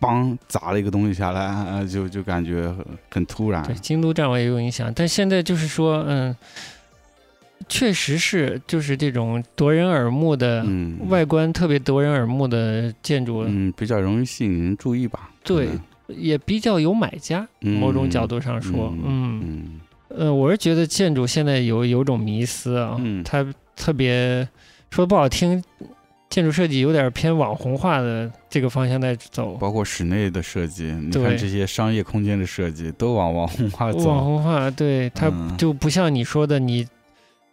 梆砸了一个东西下来，就就感觉很很突然。对，京都站我也有印象，但现在就是说，嗯，确实是就是这种夺人耳目的外观特别夺人耳目的建筑，嗯，比较容易吸引人注意吧。对，也比较有买家。某种角度上说，嗯，呃，我是觉得建筑现在有有种迷思啊，它特别说不好听，建筑设计有点偏网红化的这个方向在走。包括室内的设计，你看这些商业空间的设计都往网红化走网。红化，对它嗯就不像你说的你。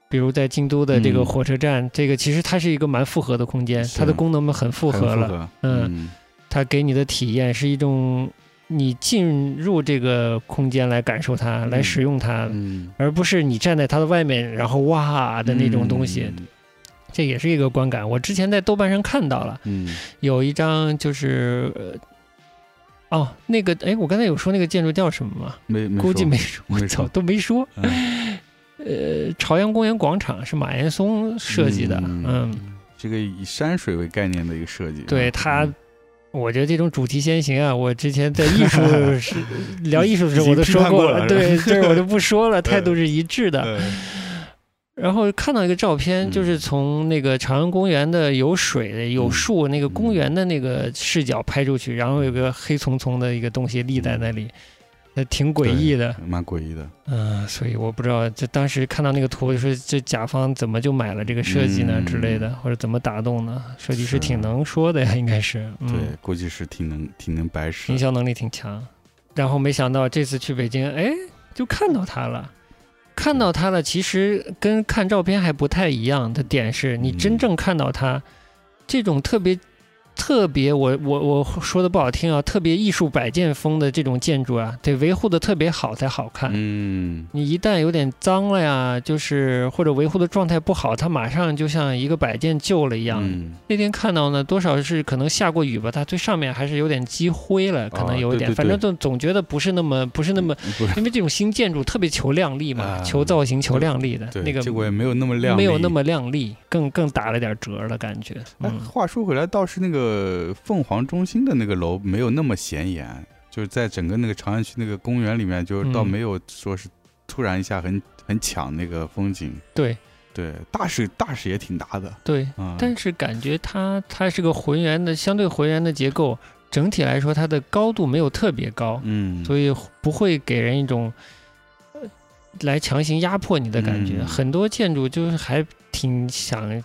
比如在京都的这个嗯火车站，这个其实它是一个蛮复合的空间，它的功能们很复合了。合嗯嗯它给你的体验是一种你进入这个空间来感受它、来使用它，嗯而不是你站在它的外面然后哇的那种东西。嗯这也是一个观感。我之前在豆瓣上看到了嗯有一张就是。呃哦，那个，哎，我刚才有说那个建筑叫什么吗？没没估计没说，我操，都没说。嗯呃，朝阳公园广场是马岩松设计的，嗯嗯，这个以山水为概念的一个设计，对它嗯我觉得这种主题先行啊，我之前在艺术是 [laughs] 聊艺术的时候我都说过了，过了对，这我就不说了，[laughs] 态度是一致的。呃然后看到一个照片，嗯就是从那个朝阳公园的有水的、有嗯树那个公园的那个视角拍出去，然后有个黑丛丛的一个东西立在那里，那挺诡异的。蛮诡异的。嗯，所以我不知道，这当时看到那个图，就是这甲方怎么就买了这个设计呢嗯之类的，或者怎么打动呢？设计师挺能说的呀，应该是。嗯、对，估计是挺能挺能白使。营销能力挺强。然后没想到这次去北京，哎，就看到他了。看到他了，其实跟看照片还不太一样的点是，你真正看到他，这种特别特别，我我我说的不好听啊，特别艺术摆件风的这种建筑啊，得维护的特别好才好看。嗯，你一旦有点脏了呀，就是或者维护的状态不好，它马上就像一个摆件旧了一样。嗯那天看到呢，多少是可能下过雨吧，它最上面还是有点积灰了，可能有一点，对对对反正总总觉得不是那么不是那么，因为这种新建筑特别求亮丽嘛，啊求造型、求亮丽的，那个结果也没有那么亮丽，没有那么亮丽，更更打了点折了感觉。哎，嗯，话说回来，倒是那个凤凰中心的那个楼没有那么显眼，就是在整个那个长安区那个公园里面，就是倒嗯没有说是突然一下很很抢那个风景。对。对，大是大是也挺大的。对，啊，但是感觉它它是个浑圆的，相对浑圆的结构，整体来说它的高度没有特别高，嗯，所以不会给人一种呃来强行压迫你的感觉。嗯。很多建筑就是还挺想嗯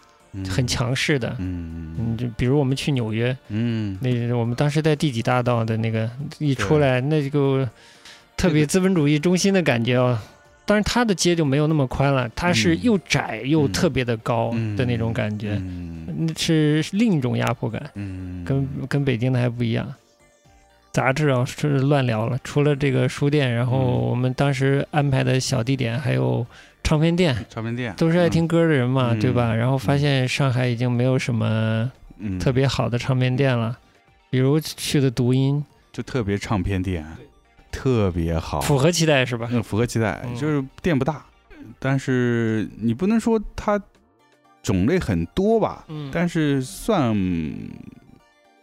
很，强势的。嗯嗯，就比如我们去纽约，嗯，那我们当时在第几大道的那个一出来，那就特别资本主义中心的感觉哦。当然，它的街就没有那么宽了，它是嗯又窄又嗯。特别的高嗯的那种感觉，嗯。那是是另一种压迫感，嗯，跟跟北京的还不一样。杂志啊是乱聊了，除了这个书店，然后嗯。我们当时安排的小地点还有唱片店，唱片店。都是爱听歌的人嘛，嗯。对吧？然后发现上海已经没有什么嗯。特别好的唱片店了，比如去的读音，就特别唱片店，特别好，符合期待是吧？嗯，符合期待，嗯。就是店不大，但是你不能说它种类很多吧，嗯。但是算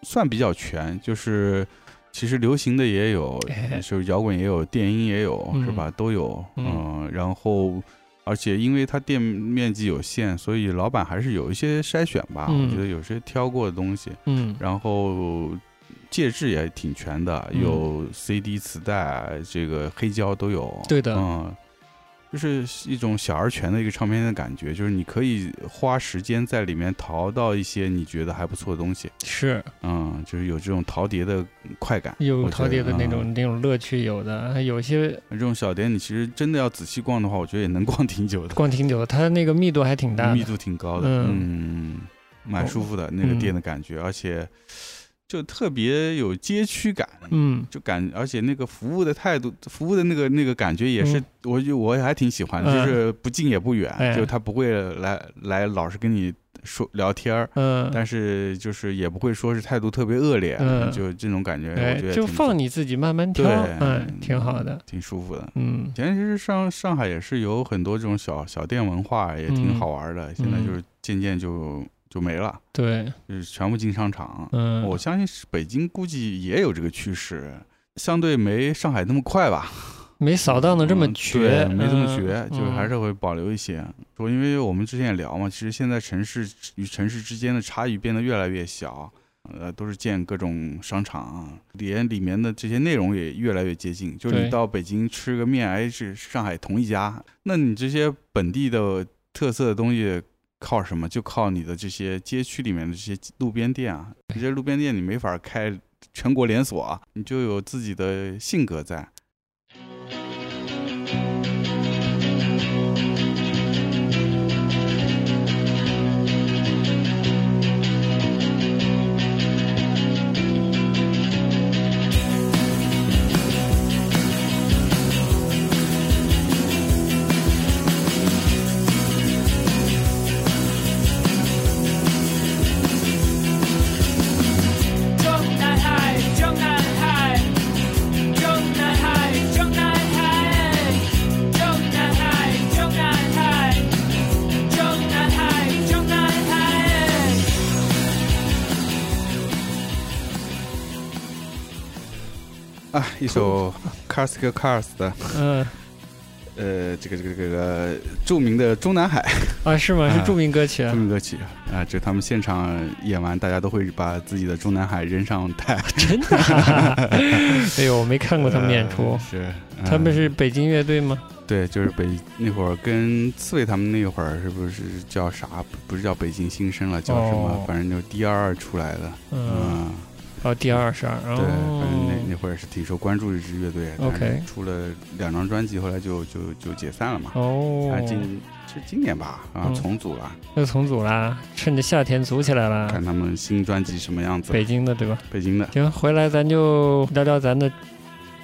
算比较全，就是其实流行的也有哎，就是摇滚也有，电音也有，嗯。是吧？都有，嗯。嗯，然后。而且因为它店面积有限，所以老板还是有一些筛选吧。嗯我觉得有些挑过的东西，嗯然后介质也挺全的，嗯有 CD、磁带，这个黑胶都有。对的嗯，就是一种小而全的一个唱片的感觉，就是你可以花时间在里面淘到一些你觉得还不错的东西。是嗯，就是有这种淘碟的快感。有我觉得淘碟的那嗯种那种乐趣，有的有些这种小店，你其实真的要仔细逛的话，我觉得也能逛挺久的，逛挺久的，它那个密度还挺大。密度挺高的。嗯嗯，蛮舒服的那个嗯店的感觉，而且就特别有街区感。嗯。就感，而且那个服务的态度，服务的那个那个感觉也是，嗯。我就我还挺喜欢的，嗯。就是不近也不远，哎。就他不会来来老是跟你说聊天儿，嗯，但是就是也不会说是态度特别恶劣，嗯。就这种感觉，我哎觉得，挺就放你自己慢慢挑，对嗯，挺好的。挺舒服的。嗯。以前其实上上海也是有很多这种小小店文化，也挺嗯。好玩的，现在就是渐渐就就没了，对，就是全部进商场。嗯，我相信是北京估计也有这个趋势，相对没上海那么快吧。[laughs] 没扫荡的这么嗯绝，对，没这么嗯绝，就是还是会保留一些。说，因为我们之前也聊嘛，其实现在城市与城市之间的差异变得越来越小，呃，都是建各种商场，连里面的这些内容也越来越接近。就是你到北京吃个面，哎，是上海同一家，那你这些本地的特色的东西。靠什么？就靠你的这些街区里面的这些路边店啊，这些路边店你没法开全国连锁啊，你就有自己的性格在。一首 [laughs] Carsk Cars 的，嗯，呃，这个这个这个著名的中南海啊，是吗？[laughs] 是著名歌曲，著名歌曲啊，[laughs] 就他们现场演完，大家都会把自己的中南海扔上台，真的？哎呦，我没看过他们演出，是他们是北京乐队吗？对，就是北那会儿跟刺猬他们那会儿是不是叫啥？不是叫北京新生了，叫什么？反正就 D 二二出来的，嗯。哦，第二十二，对，反正那那会儿是挺受关注的一支乐队。OK，出了两张专辑，后来就就就解散了嘛。哦，今是今年吧，啊，重组了。又重组啦，趁着夏天组起来了。看他们新专辑什么样子。北京的对吧？北京的。行，回来咱就聊聊咱的。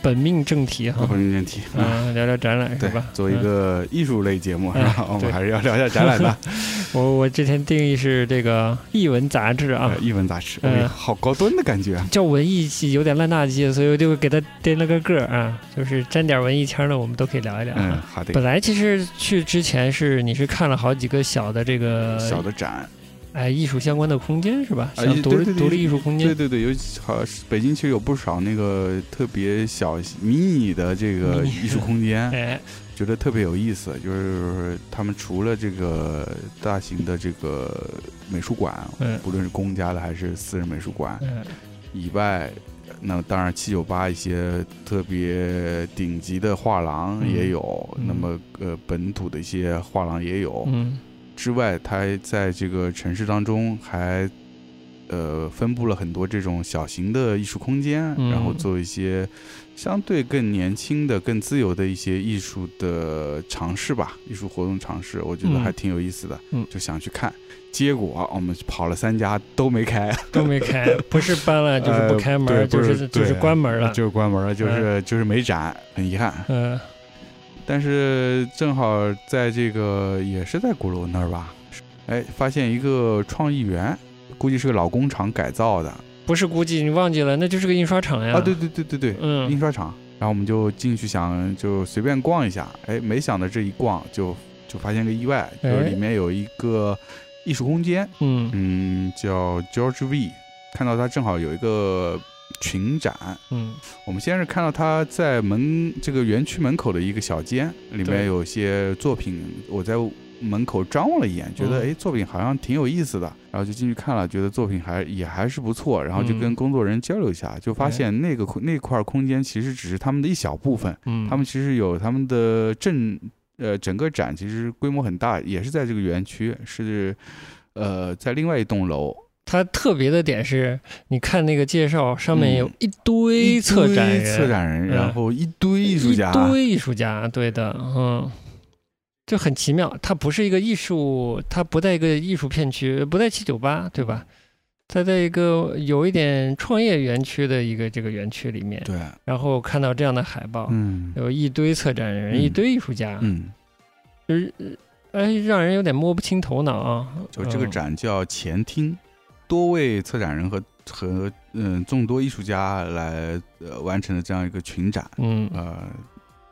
本命正题哈，本命正题，嗯，聊聊展览是吧？做一个艺术类节目是吧？我们还是要聊一下展览的。[laughs] 我我之前定义是这个译文杂志啊，译文杂志，嗯，好高端的感觉。叫文艺系有点烂大街，所以我就给他定了个个啊，就是沾点文艺腔的，我们都可以聊一聊。嗯，好的。本来其实去之前是你是看了好几个小的这个小的展。哎，艺术相关的空间是吧？像独立独立艺术空间。对对对，有好北京其实有不少那个特别小迷你的这个艺术空间，[laughs] 觉得特别有意思。就是他们除了这个大型的这个美术馆，不论是公家的还是私人美术馆以外，那当然七九八一些特别顶级的画廊也有，那么呃本土的一些画廊也有。之外，它在这个城市当中还，呃，分布了很多这种小型的艺术空间，然后做一些相对更年轻的、更自由的一些艺术的尝试吧，艺术活动尝试，我觉得还挺有意思的，就想去看。结果我们跑了三家都没开，[laughs] 都没开，不是搬了就是不开门，就是就是关门了，就是关门了，就是就是没展，很遗憾。嗯。但是正好在这个也是在鼓楼那儿吧，哎，发现一个创意园，估计是个老工厂改造的，不是估计你忘记了，那就是个印刷厂呀。啊，对对对对对，嗯，印刷厂。然后我们就进去想就随便逛一下，哎，没想到这一逛就就发现个意外，就是里面有一个艺术空间，嗯。嗯，叫 George V，看到它正好有一个。群展，嗯，我们先是看到他在门这个园区门口的一个小间，里面有些作品，我在门口张望了一眼，觉得哎，作品好像挺有意思的，然后就进去看了，觉得作品还也还是不错，然后就跟工作人员交流一下，就发现那个那块空间其实只是他们的一小部分，嗯，他们其实有他们的正呃整个展其实规模很大，也是在这个园区，是呃在另外一栋楼。它特别的点是，你看那个介绍上面有一堆策展人，策展人，然后一堆艺术家，一堆艺术家，对的，嗯，就很奇妙。它不是一个艺术，它不在一个艺术片区，不在七九八，对吧？它在一个有一点创业园区的一个这个园区里面，对。然后看到这样的海报，嗯，有一堆策展人，一堆艺术家，嗯，就是哎，让人有点摸不清头脑啊。就这个展叫前厅。多位策展人和和嗯众多艺术家来呃完成的这样一个群展，嗯呃，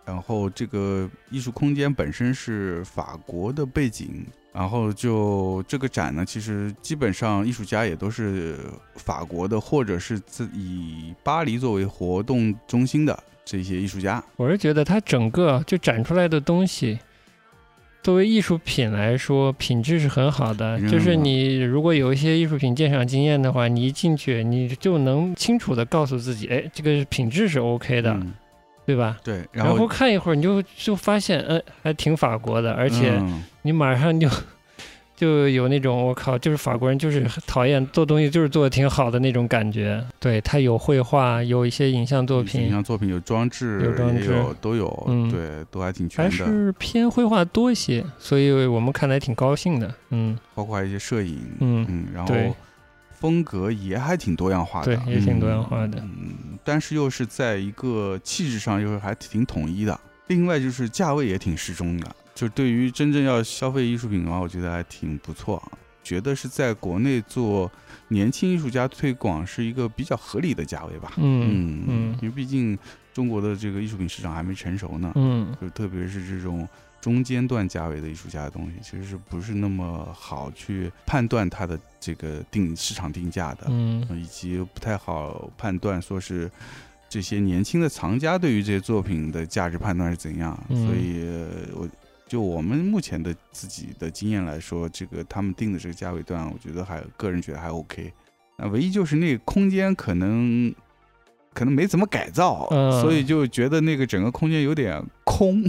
然后这个艺术空间本身是法国的背景，然后就这个展呢，其实基本上艺术家也都是法国的，或者是自以巴黎作为活动中心的这些艺术家。我是觉得它整个就展出来的东西。作为艺术品来说，品质是很好的。就是你如果有一些艺术品鉴赏经验的话，你一进去，你就能清楚的告诉自己，哎，这个品质是 OK 的，对吧？对。然后看一会儿，你就就发现，嗯，还挺法国的，而且你马上就就有那种我靠，就是法国人就是讨厌做东西，就是做的挺好的那种感觉。对他有绘画，有一些影像作品，影像作品有装置，有装置都有，嗯，对，都还挺全的。还是偏绘画多一些，所以我们看来挺高兴的。嗯，包括一些摄影，嗯嗯，然后风格也还挺多样化的，对，也挺多样化的。嗯，但是又是在一个气质上又是还挺统一的。另外就是价位也挺适中的。就对于真正要消费艺术品的话，我觉得还挺不错。觉得是在国内做年轻艺术家推广是一个比较合理的价位吧。嗯嗯，因为毕竟中国的这个艺术品市场还没成熟呢。嗯，就特别是这种中间段价位的艺术家的东西，其实是不是那么好去判断它的这个定市场定价的？嗯，以及不太好判断说是这些年轻的藏家对于这些作品的价值判断是怎样。所以，我。就我们目前的自己的经验来说，这个他们定的这个价位段，我觉得还个人觉得还 OK。那唯一就是那个空间可能可能没怎么改造，所以就觉得那个整个空间有点空。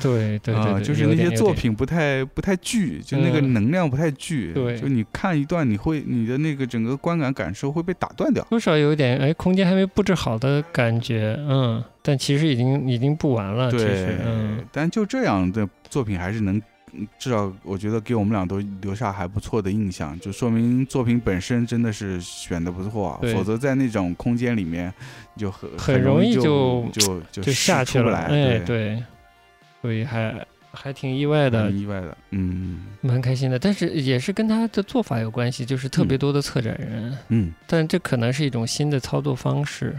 对对对，就是那些作品不太不太聚，就那个能量不太聚。对，就你看一段，你会你的那个整个观感感受会被打断掉，多少有点哎，空间还没布置好的感觉。嗯，但其实已经已经布完了。对，嗯，但就这样的。作品还是能，至少我觉得给我们俩都留下还不错的印象，就说明作品本身真的是选的不错啊。否则在那种空间里面，就很很容易就就就下去了。哎，对，所以还还挺意外的，意外的，嗯，蛮开心的。但是也是跟他的做法有关系，就是特别多的策展人，嗯，但这可能是一种新的操作方式。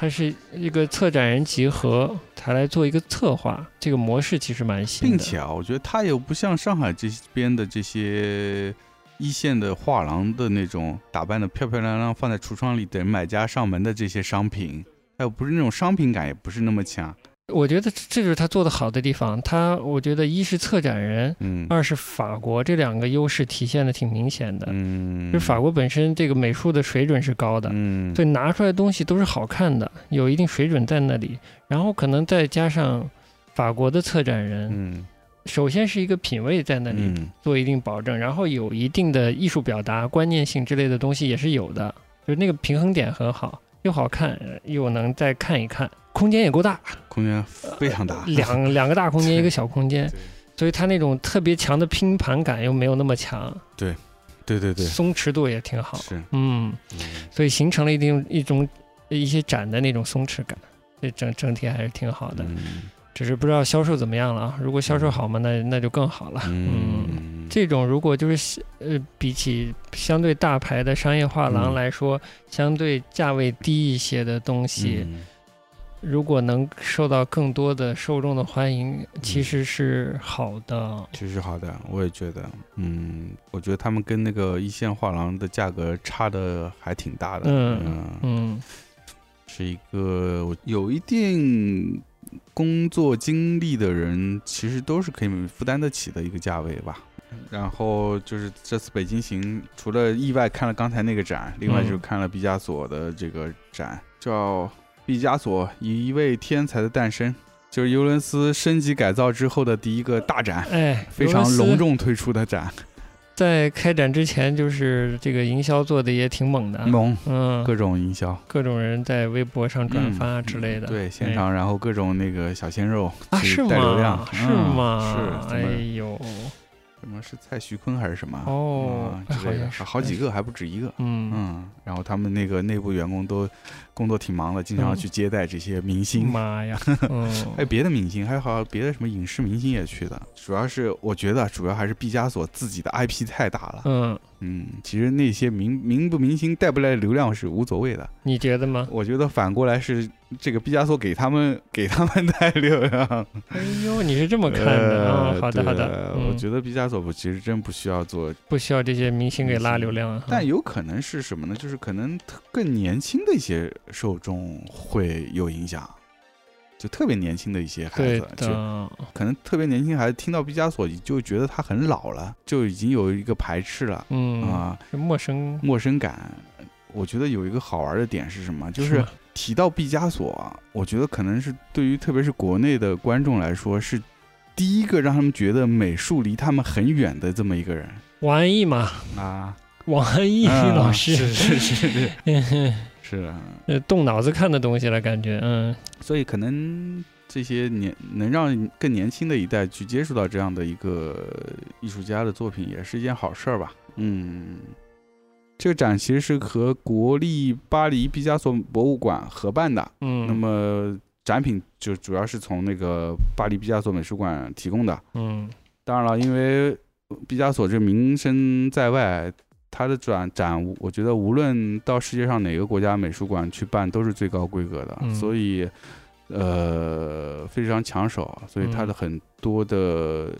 它是一个策展人集合，他来做一个策划，这个模式其实蛮新的。并且啊，我觉得它又不像上海这边的这些一线的画廊的那种打扮的漂漂亮亮，放在橱窗里等买家上门的这些商品，还有不是那种商品感，也不是那么强。我觉得这就是他做的好的地方。他我觉得一是策展人，嗯，二是法国这两个优势体现的挺明显的。嗯，就法国本身这个美术的水准是高的，嗯，所以拿出来的东西都是好看的，有一定水准在那里。然后可能再加上法国的策展人，嗯，首先是一个品味在那里做一定保证，然后有一定的艺术表达、观念性之类的东西也是有的，就是那个平衡点很好，又好看又能再看一看。空间也够大，空间非常大，两 [laughs] 两个大空间，一个小空间，所以它那种特别强的拼盘感又没有那么强。对，对对对，松弛度也挺好。是，嗯，所以形成了一定一种一些展的那种松弛感，这整整体还是挺好的。只是不知道销售怎么样了啊？如果销售好嘛，那那就更好了。嗯，这种如果就是呃，比起相对大牌的商业画廊来说，相对价位低一些的东西。如果能受到更多的受众的欢迎，其实是好的。其实是好的，我也觉得。嗯，我觉得他们跟那个一线画廊的价格差的还挺大的。嗯嗯，是一个有一定工作经历的人，其实都是可以负担得起的一个价位吧。然后就是这次北京行，除了意外看了刚才那个展，另外就是看了毕加索的这个展，叫。毕加索一位天才的诞生，就是尤伦斯升级改造之后的第一个大展，哎，非常隆重推出的展。在开展之前，就是这个营销做的也挺猛的，猛，嗯，各种营销，各种人在微博上转发之类的，对，现场，然后各种那个小鲜肉啊，是吗？是吗？是，哎呦。什么是蔡徐坤还是什么哦之类的，好几个还不止一个，嗯嗯，然后他们那个内部员工都工作挺忙的，经常去接待这些明星。妈呀，还 [laughs] 有别的明星，还有好别的什么影视明星也去的。主要是我觉得，主要还是毕加索自己的 IP 太大了。嗯。嗯，其实那些明明不明星带不来流量是无所谓的，你觉得吗？我觉得反过来是这个毕加索给他们给他们带流量。[laughs] 哎呦，你是这么看的啊？好的好的，我觉得毕加索不其实真不需要做，不需要这些明星给拉流量，但有可能是什么呢？就是可能更年轻的一些受众会有影响。就特别年轻的一些孩子，就可能特别年轻孩子听到毕加索就觉得他很老了，就已经有一个排斥了，嗯啊，陌生陌生感。我觉得有一个好玩的点是什么？就是提到毕加索啊，我觉得可能是对于特别是国内的观众来说是第一个让他们觉得美术离他们很远的这么一个人。王安忆嘛，啊，[laughs] 王安忆老师是是是是 [laughs] 是，呃，动脑子看的东西了，感觉，嗯，所以可能这些年能让更年轻的一代去接触到这样的一个艺术家的作品，也是一件好事儿吧。嗯，这个展其实是和国立巴黎毕加索博物馆合办的，嗯，那么展品就主要是从那个巴黎毕加索美术馆提供的，嗯，当然了，因为毕加索这名声在外。他的展展，我觉得无论到世界上哪个国家美术馆去办，都是最高规格的，所以，呃，非常抢手。所以他的很多的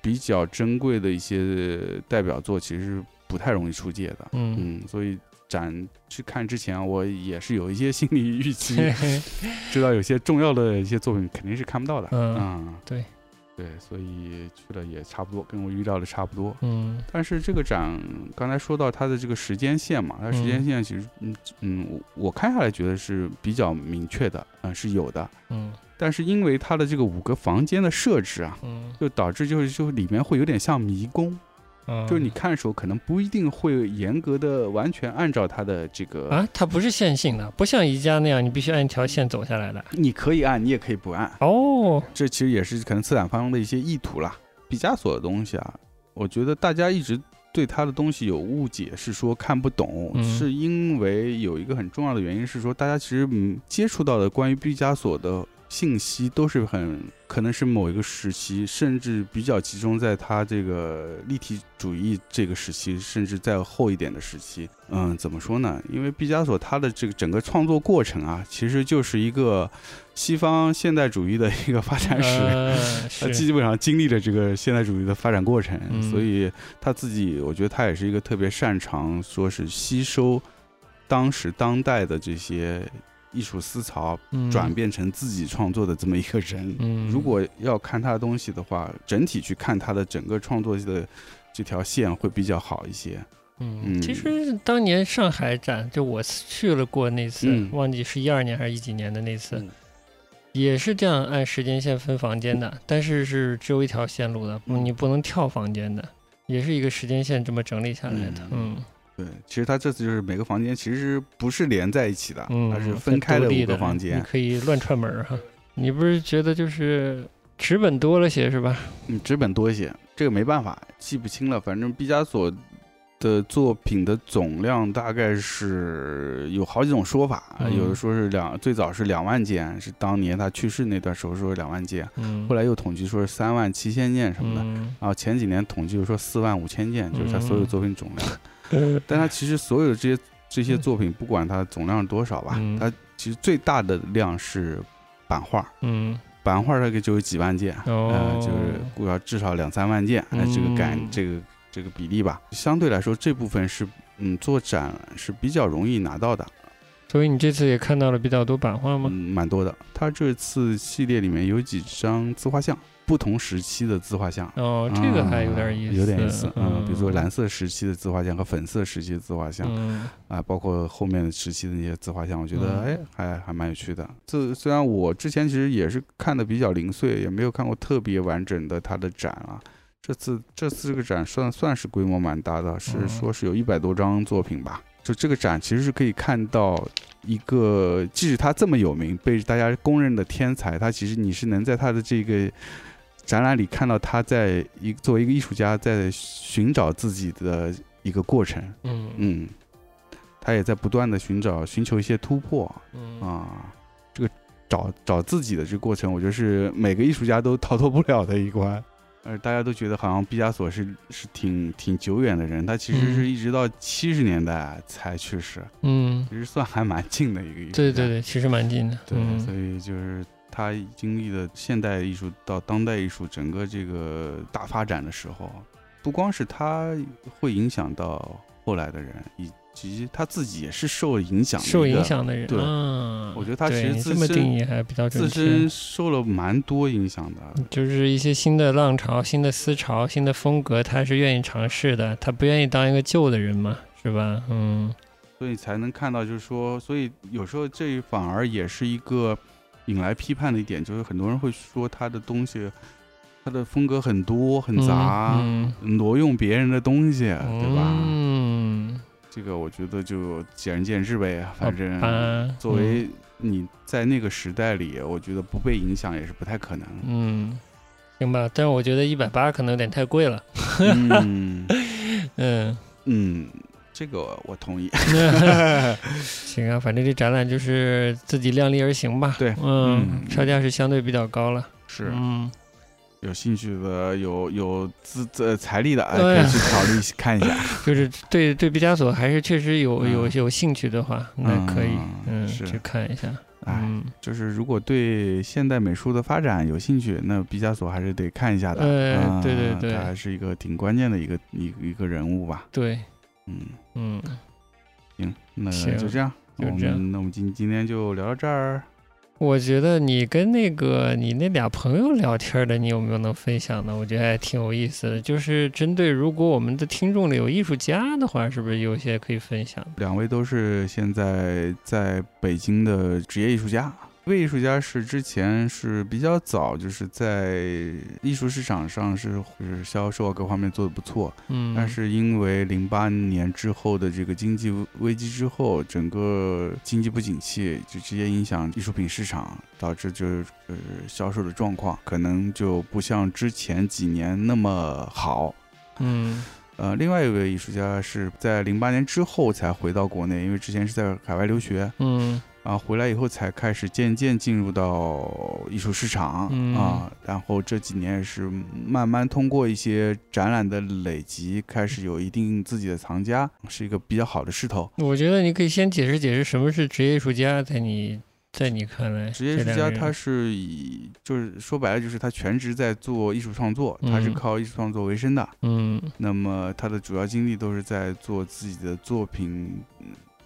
比较珍贵的一些代表作，其实不太容易出界的。嗯，所以展去看之前，我也是有一些心理预期，[laughs] 知道有些重要的一些作品肯定是看不到的。嗯，对。对，所以去了也差不多，跟我预料的差不多。嗯，但是这个展刚才说到它的这个时间线嘛，它时间线其实，嗯嗯，我看下来觉得是比较明确的，嗯，是有的。嗯，但是因为它的这个五个房间的设置啊，嗯，就导致就是就里面会有点像迷宫。就是你看的时候，可能不一定会严格的完全按照它的这个啊，它不是线性的，不像宜家那样，你必须按一条线走下来的。你可以按，你也可以不按。哦，这其实也是可能策展方的一些意图啦。毕加索的东西啊，我觉得大家一直对他的东西有误解，是说看不懂，是因为有一个很重要的原因是说，大家其实嗯接触到的关于毕加索的。信息都是很可能是某一个时期，甚至比较集中在他这个立体主义这个时期，甚至再后一点的时期。嗯，怎么说呢？因为毕加索他的这个整个创作过程啊，其实就是一个西方现代主义的一个发展史，[laughs] 他基本上经历了这个现代主义的发展过程，所以他自己，我觉得他也是一个特别擅长说是吸收当时当代的这些。艺术思潮转变成自己创作的这么一个人，如果要看他的东西的话，整体去看他的整个创作的这条线会比较好一些。嗯，其实当年上海展就我去了过那次，忘记是一二年还是一几年的那次，也是这样按时间线分房间的，但是是只有一条线路的，你不能跳房间的，也是一个时间线这么整理下来的。嗯。对，其实他这次就是每个房间其实不是连在一起的，它是分开的五个房间，你可以乱串门哈。你不是觉得就是纸本多了些是吧？嗯，纸本多一些，这个没办法，记不清了。反正毕加索的作品的总量大概是有好几种说法，有的说是两，最早是两万件，是当年他去世那段时候说是两万件，后来又统计说是三万七千件什么的，然后前几年统计就说四万五千件，就是他所有作品总量。[laughs] 但他其实所有的这些这些作品，不管它总量多少吧，它其实最大的量是版画。嗯，版画大概就有几万件，呃，就是估要至少两三万件，那这个感这个这个比例吧。相对来说，这部分是嗯做展是比较容易拿到的。所以你这次也看到了比较多版画吗？嗯，蛮多的。他这次系列里面有几张自画像。不同时期的自画像哦，这个还有点意思，有点意思。嗯，比如说蓝色时期的自画像和粉色时期的自画像，啊，包括后面的时期的那些自画像，我觉得哎，还还蛮有趣的。这虽然我之前其实也是看的比较零碎，也没有看过特别完整的他的展啊。这次这次这个展算算是规模蛮大的，是说是有一百多张作品吧。就这个展其实是可以看到一个，即使他这么有名，被大家公认的天才，他其实你是能在他的这个。展览里看到他在一作为一个艺术家在寻找自己的一个过程，嗯嗯，他也在不断的寻找寻求一些突破，嗯啊，这个找找自己的这个过程，我觉得是每个艺术家都逃脱不了的一关。呃，大家都觉得好像毕加索是是挺挺久远的人，他其实是一直到七十年代才去世，嗯，其实算还蛮近的一个艺术家，对对对，其实蛮近的，对，所以就是。他经历了现代艺术到当代艺术整个这个大发展的时候，不光是他会影响到后来的人，以及他自己也是受影响、受影响的人。对，我觉得他其实自身还比较自身受了蛮多影响的，就是一些新的浪潮、新的思潮、新的风格，他是愿意尝试的，他不愿意当一个旧的人嘛，是吧？嗯，所以才能看到，就是说，所以有时候这反而也是一个。引来批判的一点就是，很多人会说他的东西他的风格很多很杂，挪用别人的东西，对吧？嗯，这个我觉得就见仁见智呗。反正作为你在那个时代里，我觉得不被影响也是不太可能。嗯，行吧。但是我觉得一百八可能有点太贵了。嗯嗯 [laughs] 嗯，这个我同意。[laughs] [laughs] 行啊，反正这展览就是自己量力而行吧。对，嗯，票价是相对比较高了。是，嗯。有兴趣的有有资呃财力的，可以去考虑看一下。[laughs] 就是对对毕加索还是确实有有有兴趣的话，那可以嗯去看一下。哎，就是如果对现代美术的发展有兴趣，那毕加索还是得看一下的。嗯，对对对，他还是一个挺关键的一个一一个人物吧。对，嗯嗯，行，那就这样，就这样，那我们今今天就聊到这儿。我觉得你跟那个你那俩朋友聊天的，你有没有能分享的？我觉得还挺有意思的。就是针对如果我们的听众里有艺术家的话，是不是有些可以分享？两位都是现在在北京的职业艺术家。这位艺术家是之前是比较早，就是在艺术市场上是就是销售啊各方面做的不错，嗯，但是因为零八年之后的这个经济危机之后，整个经济不景气，就直接影响艺术品市场，导致就是呃销售的状况可能就不像之前几年那么好，嗯，呃，另外一位艺术家是在零八年之后才回到国内，因为之前是在海外留学，嗯。啊，回来以后才开始渐渐进入到艺术市场啊，然后这几年也是慢慢通过一些展览的累积，开始有一定自己的藏家，是一个比较好的势头。我觉得你可以先解释解释什么是职业艺术家，在你在你看来，职业艺术家他是以就是说白了就是他全职在做艺术创作，他是靠艺术创作为生的。嗯，那么他的主要精力都是在做自己的作品，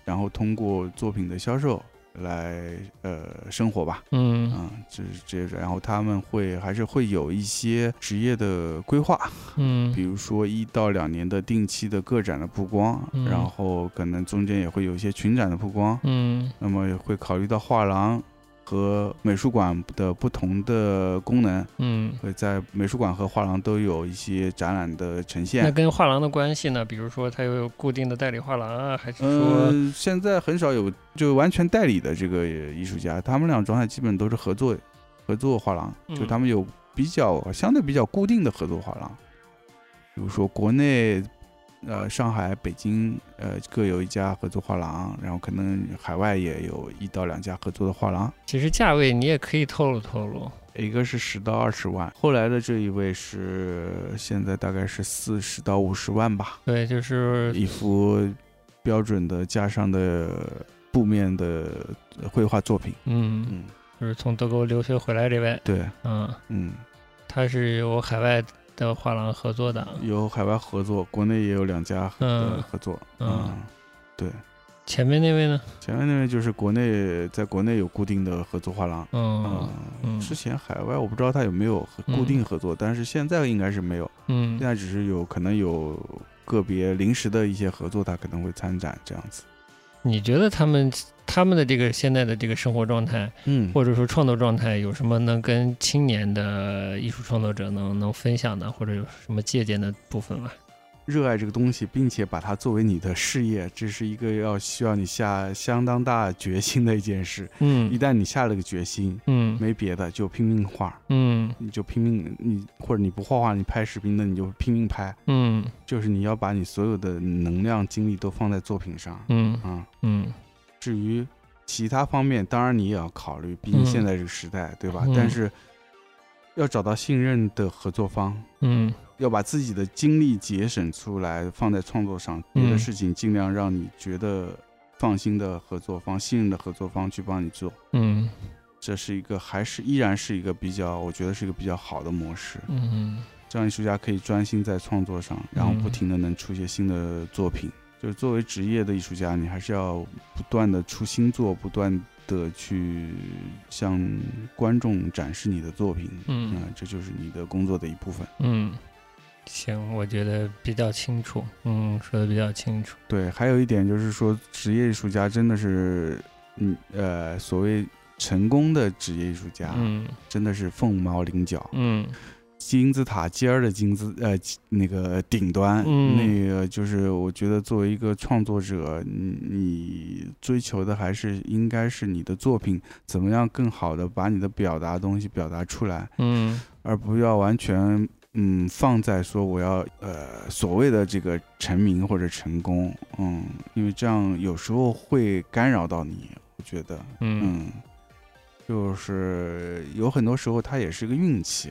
然后通过作品的销售。来呃生活吧，嗯。嗯，就是这些，然后他们会还是会有一些职业的规划，嗯，比如说一到两年的定期的个展的曝光，然后可能中间也会有一些群展的曝光，嗯，那么也会考虑到画廊。和美术馆的不同的功能，嗯，会在美术馆和画廊都有一些展览的呈现。那跟画廊的关系呢？比如说，它有固定的代理画廊啊，还是说现在很少有就完全代理的这个艺术家？他们俩状态基本都是合作，合作画廊，就他们有比较相对比较固定的合作画廊，比如说国内。呃，上海、北京，呃，各有一家合作画廊，然后可能海外也有一到两家合作的画廊。其实价位你也可以透露透露，一个是十到二十万，后来的这一位是现在大概是四十到五十万吧。对，就是一幅标准的架上的布面的绘画作品。嗯嗯，就是从德国留学回来这位。对，嗯嗯，他是有海外。的画廊合作的有海外合作，国内也有两家合合作。嗯，对。前面那位呢？前面那位就是国内，在国内有固定的合作画廊。嗯嗯。之前海外我不知道他有没有固定合作，但是现在应该是没有。嗯。现在只是有可能有个别临时的一些合作，他可能会参展这样子。你觉得他们？他们的这个现在的这个生活状态，嗯，或者说创作状态，有什么能跟青年的艺术创作者能能分享的，或者有什么借鉴的部分吗？热爱这个东西，并且把它作为你的事业，这是一个要需要你下相当大决心的一件事。嗯，一旦你下了个决心，嗯，没别的，就拼命画，嗯，你就拼命，你或者你不画画，你拍视频的，你就拼命拍，嗯，就是你要把你所有的能量精力都放在作品上，嗯。啊，嗯。至于其他方面，当然你也要考虑，毕竟现在这个时代，对吧？但是要找到信任的合作方，嗯，要把自己的精力节省出来放在创作上，别的事情尽量让你觉得放心的合作方、信任的合作方去帮你做，嗯，这是一个还是依然是一个比较，我觉得是一个比较好的模式，嗯，这样艺术家可以专心在创作上，然后不停的能出一些新的作品。就是作为职业的艺术家，你还是要不断的出新作，不断的去向观众展示你的作品。嗯，这就是你的工作的一部分。嗯，行，我觉得比较清楚。嗯，说的比较清楚。对，还有一点就是说，职业艺术家真的是，嗯呃，所谓成功的职业艺术家，嗯，真的是凤毛麟角。嗯，金字塔尖儿的金字呃那个顶端，嗯那个就是我觉得作为一个创作者，你追求的还是应该是你的作品怎么样更好的把你的表达东西表达出来，嗯，而不要完全嗯放在说我要呃所谓的这个成名或者成功，嗯，因为这样有时候会干扰到你，我觉得，嗯，就是有很多时候它也是个运气。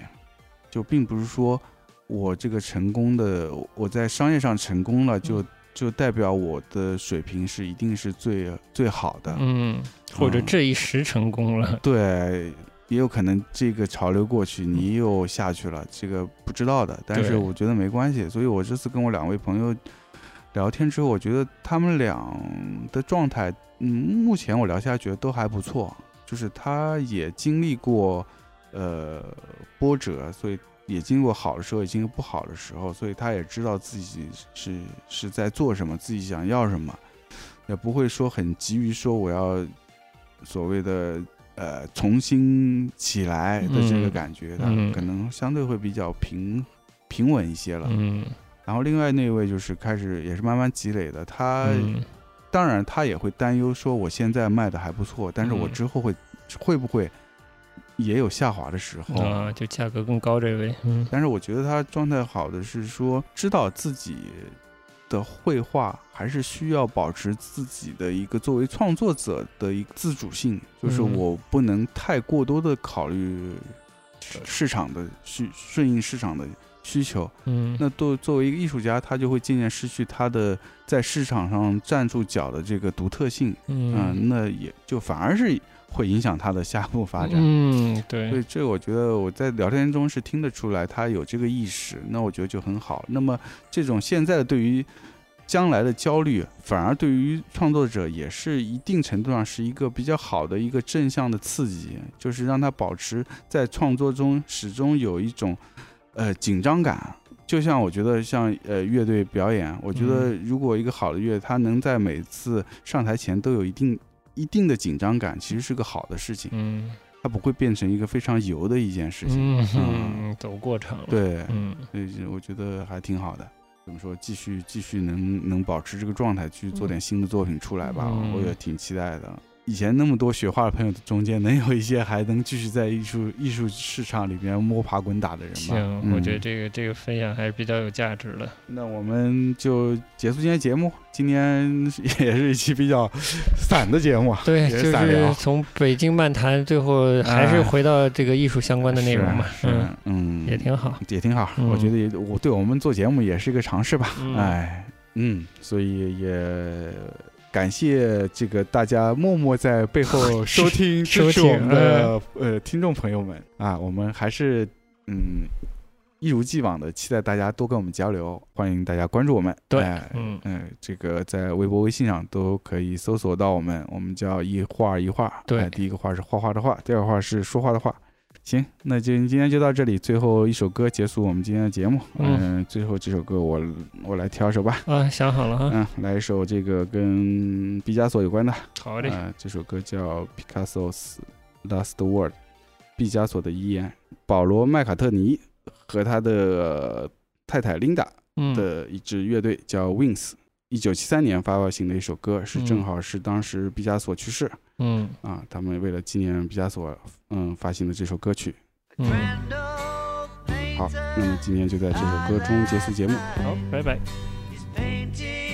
就并不是说，我这个成功的，我在商业上成功了，就就代表我的水平是一定是最最好的，嗯，或者这一时成功了，对，也有可能这个潮流过去，你又下去了，这个不知道的，但是我觉得没关系，所以我这次跟我两位朋友聊天之后，我觉得他们俩的状态，嗯，目前我聊下觉得都还不错，就是他也经历过。呃，波折，所以也经过好的时候，也经过不好的时候，所以他也知道自己是是在做什么，自己想要什么，也不会说很急于说我要所谓的呃重新起来的这个感觉，他可能相对会比较平平稳一些了。嗯，然后另外那位就是开始也是慢慢积累的，他当然他也会担忧说我现在卖的还不错，但是我之后会会不会？也有下滑的时候？啊，就价格更高这位，嗯，但是我觉得他状态好的是说，知道自己的绘画还是需要保持自己的一个作为创作者的一个自主性，就是我不能太过多的考虑市场的需顺应市场的需求，嗯，那作作为一个艺术家，他就会渐渐失去他的在市场上站住脚的这个独特性，嗯，那也就反而是。会影响他的下一步发展。嗯，对。所以这我觉得我在聊天中是听得出来，他有这个意识。那我觉得就很好。那么这种现在对于将来的焦虑，反而对于创作者也是一定程度上是一个比较好的一个正向的刺激，就是让他保持在创作中始终有一种呃紧张感。就像我觉得像呃乐队表演，我觉得如果一个好的乐，他能在每次上台前都有一定。一定的紧张感其实是个好的事情，嗯，它不会变成一个非常油的一件事情，嗯，走过场，对，嗯，所以我觉得还挺好的。怎么说，继续继续能能保持这个状态去做点新的作品出来吧，我也挺期待的。以前那么多学画的朋友中间，能有一些还能继续在艺术艺术市场里边摸爬滚打的人吗？行，我觉得这个这个分享还是比较有价值的。那我们就结束今天节目。今天也是一期比较散的节目，[laughs] 对，就是从北京漫谈，最后还是回到这个艺术相关的内容嘛。嗯嗯，也挺好，也挺好。我觉得也我对我们做节目也是一个尝试吧。哎，嗯，所以也。感谢这个大家默默在背后 [laughs] 收听支持我们的呃听众朋友们啊，我们还是嗯一如既往的期待大家多跟我们交流，欢迎大家关注我们。对，嗯嗯，这个在微博、微信上都可以搜索到我们，我们叫一画一画。对，第一个画是画画的画，第二个画是说话的话。行，那就今天就到这里，最后一首歌结束我们今天的节目。嗯，最后这首歌我我来挑一首吧。啊，想好了哈。嗯，来一首这个跟毕加索有关的。好的。啊，这首歌叫 Picasso's Last Word，毕加索的遗言。保罗麦卡特尼和他的太太琳达的一支乐队叫 Wings。一九七三年发行的一首歌，是正好是当时毕加索去世，嗯。啊他们为了纪念毕加索嗯发行的这首歌曲。嗯。好那么今天就在这首歌中结束节目。好拜拜。